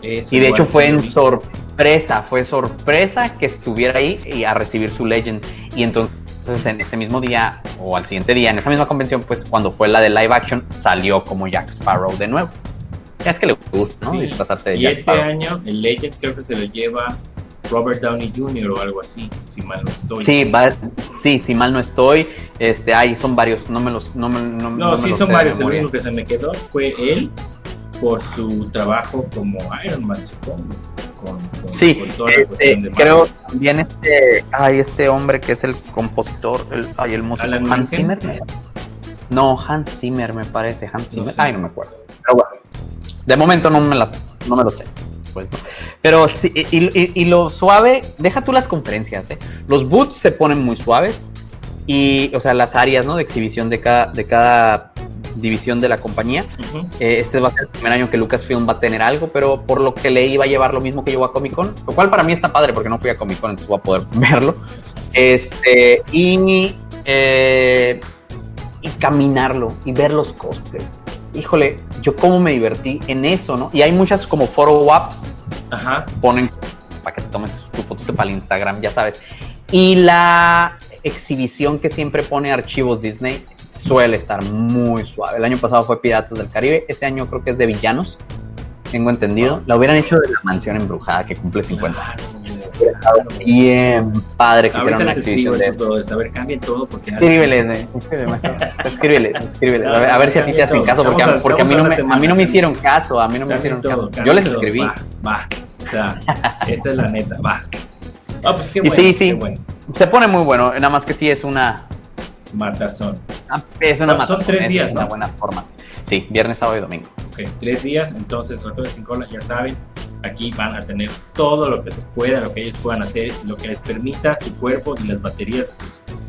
Eso Y de hecho fue en sorpresa, fue sorpresa que estuviera ahí y a recibir su Legend. Y entonces en ese mismo día o al siguiente día, en esa misma convención, pues cuando fue la de live action, salió como Jack Sparrow de nuevo. Ya es que le gusta, ¿no? Sí. Disfrazarse de Y Jack este Sparrow. año el Legend creo que se lo lleva Robert Downey Jr. o algo así, si mal no estoy. Sí, va, sí, si mal no estoy, este, ahí son varios, no me los, no me, no, No, no sí son varios. El único que se me quedó fue él por su trabajo como Iron Man, supongo. Con, con- Sí, con toda la este, de creo también este, ay, este hombre que es el compositor, el, ay, el músico, Hans. Zimmer. No, Hans Zimmer me parece, Hans No Zimmer, sé. ay, no me acuerdo. Pero bueno, de momento no me las, no me lo sé. pues, ¿no? Pero sí, y, y- y lo suave, deja tú las conferencias, ¿eh? Los boots se ponen muy suaves y, o sea, las áreas, ¿no? De exhibición de cada, de cada división de la compañía. Ujú. Eh, este va a ser el primer año que Lucasfilm va a tener algo, pero por lo que leí va a llevar lo mismo que llevó a Comic Con, lo cual para mí está padre porque no fui a Comic Con, entonces voy a poder verlo. Este, y, eh, y caminarlo y ver los cosplays. Híjole, yo cómo me divertí en eso, ¿no? Y hay muchas como ops Ajá. ponen para que te tomes tu fotito para el Instagram, ya sabes. Y la exhibición que siempre pone archivos Disney suele estar muy suave. El año pasado fue Piratas del Caribe, este año creo que es de villanos, tengo entendido. La hubieran hecho de la mansión embrujada que cumple 50. Claro, claro. Bien padre que hicieron una exhibición de esto. A ver, cambien todo porque... Escríbele, eh, escríbele, maestro. Escríbele, escríbele. A ver, si a ti te hacen caso, porque, a- porque a, mí no me, a mí no me hicieron caso, a mí no me hicieron caso. Yo les escribí. Va, va. O sea, esa es la neta, va. Ah, pues qué Y bueno, sí, sí. bueno. Se pone muy bueno, nada más que sí es una, Matazón. Ah, Es una Son- son matazón, tres esa días, es una ¿no? buena forma. Sí, viernes, sábado y domingo. Ok, tres días, entonces ratones sin cola, ya saben, aquí van a tener todo lo que se pueda, lo que ellos puedan hacer, lo que les permita su cuerpo y las baterías de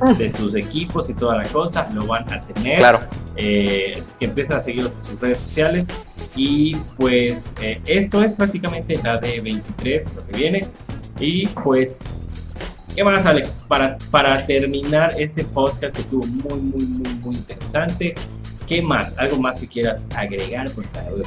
sus, de sus equipos y toda la cosa, lo van a tener. Claro. Eh, es que empiezan a seguirlos en sus redes sociales. Y pues eh, esto es prácticamente la de 23, lo que viene. Y pues, ¿qué más, Alex? Para, para terminar este podcast que estuvo muy, muy, muy, muy interesante. ¿Qué más? ¿Algo más que quieras agregar, por favor?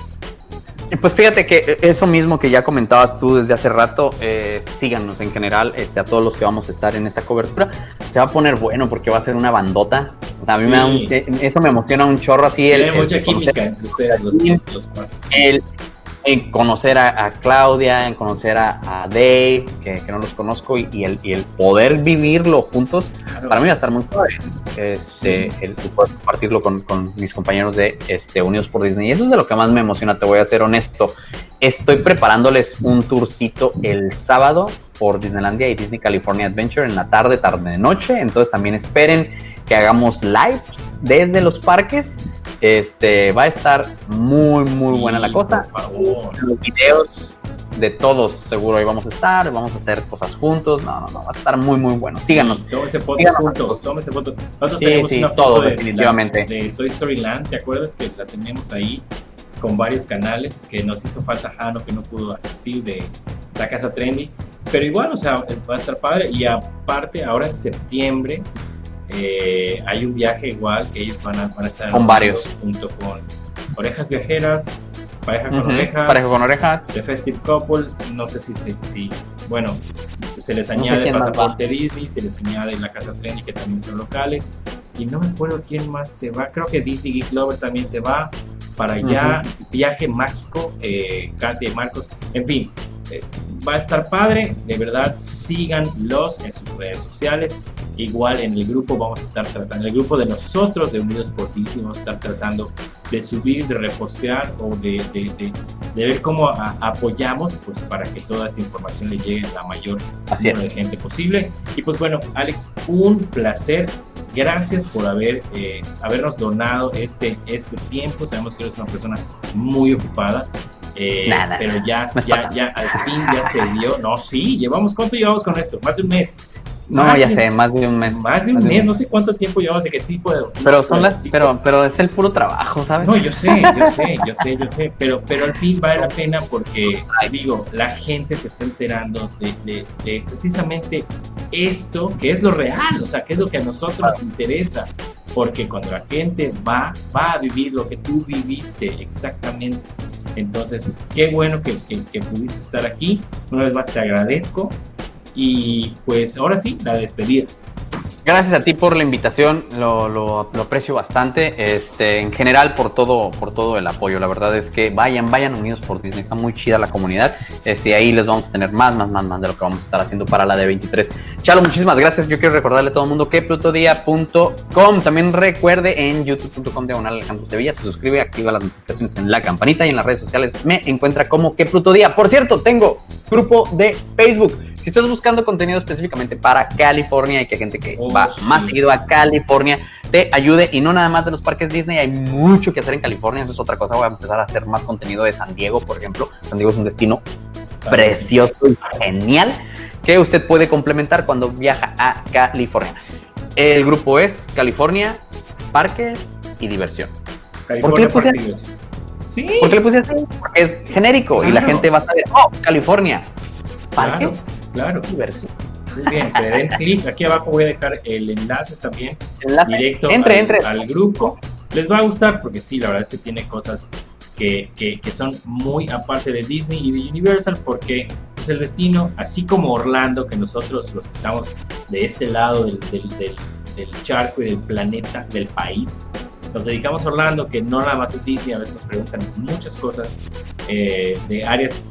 Pues fíjate que eso mismo que ya comentabas tú desde hace rato, eh, síganos en general, este, a todos los que vamos a estar en esta cobertura. Se va a poner bueno porque va a ser una bandota. O sea, a mí me da un- eso me emociona un chorro así. El, el mucha conocer- química entre ustedes, los, los, los cuatro. el- en conocer a, a Claudia, en conocer a, a Dave, que, que no los conozco, y, y el, y el poder vivirlo juntos, Claro. para mí va a estar muy padre. Este, el, el poder compartirlo con, con mis compañeros de este, Unidos por Disney. Y eso es de lo que más me emociona, te voy a ser honesto. Estoy preparándoles un tourcito el sábado por Disneylandia y Disney California Adventure en la tarde, tarde de noche. Entonces también esperen que hagamos lives desde los parques. Este va a estar muy, muy Sí, buena la cosa. Por favor. Los videos de todos seguro ahí vamos a estar, vamos a hacer cosas juntos. No, no, no, va a estar muy, muy bueno. Síganos. Tómese fotos Síganos. juntos, tómese fotos. Nosotros Sí, tenemos sí, una foto todo, de, definitivamente. de, de Toy Story Land, ¿te acuerdas que la tenemos ahí con varios canales? Que nos hizo falta Jano, que no pudo asistir de la Casa Trendy. Pero igual, o sea, va a estar padre. Y aparte, ahora en septiembre eh, hay un viaje igual que ellos van a, van a estar Con varios. junto con Orejas Viajeras, Pareja con Ujú, Orejas. Pareja con orejas. The Festive Couple, no sé si, si, si- bueno, se les sé añade quién más Pasaporte Disney, se les añade la Casa Trendy, que también son locales, y no me acuerdo quién más se va, creo que Disney Geek Lover también se va para allá, Viaje Mágico, eh, y Marcos, en fin, eh, va a estar padre, de verdad, síganlos en sus redes sociales, igual en el grupo vamos a estar tratando, en el grupo de nosotros de Unidos por Disney, vamos a estar tratando de subir, de repostear o de, de- de- de ver cómo a- apoyamos pues para que toda esta información le llegue a la mayor número de gente posible. Y pues bueno, Alex, un placer. Gracias por haber, eh, habernos donado este, este tiempo. Sabemos que eres una persona muy ocupada. Eh, Nada. pero ya, ya, ya, al fin ya se dio. No, sí, llevamos, ¿cuánto llevamos con esto? Más de un mes. No, Más ya de- sé, más de un mes. Más de un mes, no sé cuánto tiempo llevas de que sí puedo. Pero son Sí las, puedo. pero, pero es el puro trabajo, ¿sabes? No, yo sé, yo sé, yo sé, yo sé, pero, pero al fin vale la pena porque, digo, la gente se está enterando de, de- de precisamente esto, que es lo real, o sea, que es lo que a nosotros nos interesa, porque cuando la gente va, va a vivir lo que tú viviste exactamente. Entonces, qué bueno que, pudiste estar aquí, una vez más te agradezco y pues ahora sí, la despedida. Gracias a ti por la invitación, lo, lo- lo aprecio bastante. Este, en general por todo, por todo el apoyo. La verdad es que vayan, vayan unidos por Disney. Está muy chida la comunidad. Este, ahí les vamos a tener más, más, más, más de lo que vamos a estar haciendo para la de 23. Chalo, muchísimas gracias. Yo quiero recordarle a todo el mundo que plutodía.com. También recuerde en youtube.com diagonal Alejandro Sevilla. Se suscribe, activa las notificaciones en la campanita y en las redes sociales me encuentra como que Plutodía. Por cierto, tengo grupo de Facebook. Si estás buscando contenido específicamente para California y que gente que va sí. más seguido a California te ayude y no nada más de los parques Disney, hay mucho que hacer en California, eso es otra cosa, voy a empezar a hacer más contenido de San Diego, por ejemplo. San Diego es un destino precioso y genial que usted puede complementar cuando viaja a California. El grupo es California, Parques y Diversión. California y. Sí, ¿Por qué le puse así? Porque es genérico y la gente va a saber, oh, California, Parques, claro. Diversión. Muy bien, que le den clic. Aquí abajo voy a dejar el enlace también Enlace. directo Entre, al, entre. al grupo. Les va a gustar porque sí, la verdad es que tiene cosas que, que- que son muy aparte de Disney y de Universal porque es el destino, así como Orlando, que nosotros los que estamos de este lado del, del- del- del charco y del planeta, del país, nos dedicamos a Orlando, que no nada más es Disney, a veces nos preguntan muchas cosas eh, de áreas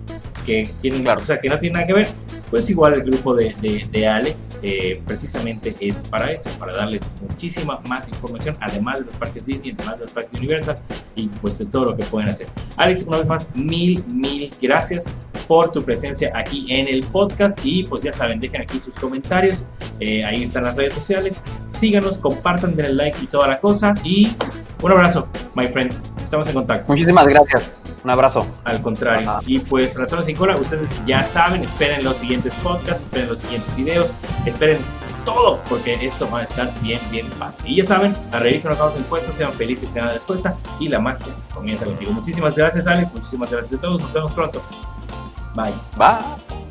que tienen, Claro. o sea, que no tienen nada que ver. Pues igual el grupo de, de- de Alex eh, precisamente es para eso, para darles muchísima más información, además de los parques Disney, además de los parques Universal y pues de todo lo que pueden hacer. Alex, una vez más, mil, mil gracias por tu presencia aquí en el podcast y pues ya saben, dejen aquí sus comentarios, eh, ahí están las redes sociales, síganos, compartan, denle like y toda la cosa y un abrazo, my friend, estamos en contacto. Muchísimas gracias. Un abrazo. Al contrario. Ajá. Y pues, Ratones cola, ustedes ya saben, esperen los siguientes podcasts, esperen los siguientes videos, esperen todo, porque esto va a estar bien, bien padre. Y ya saben, a reír con los causa impuestos, sean felices que nada les cuesta, y la magia comienza contigo. Muchísimas gracias, Alex, muchísimas gracias a todos, nos vemos pronto. Bye. Bye.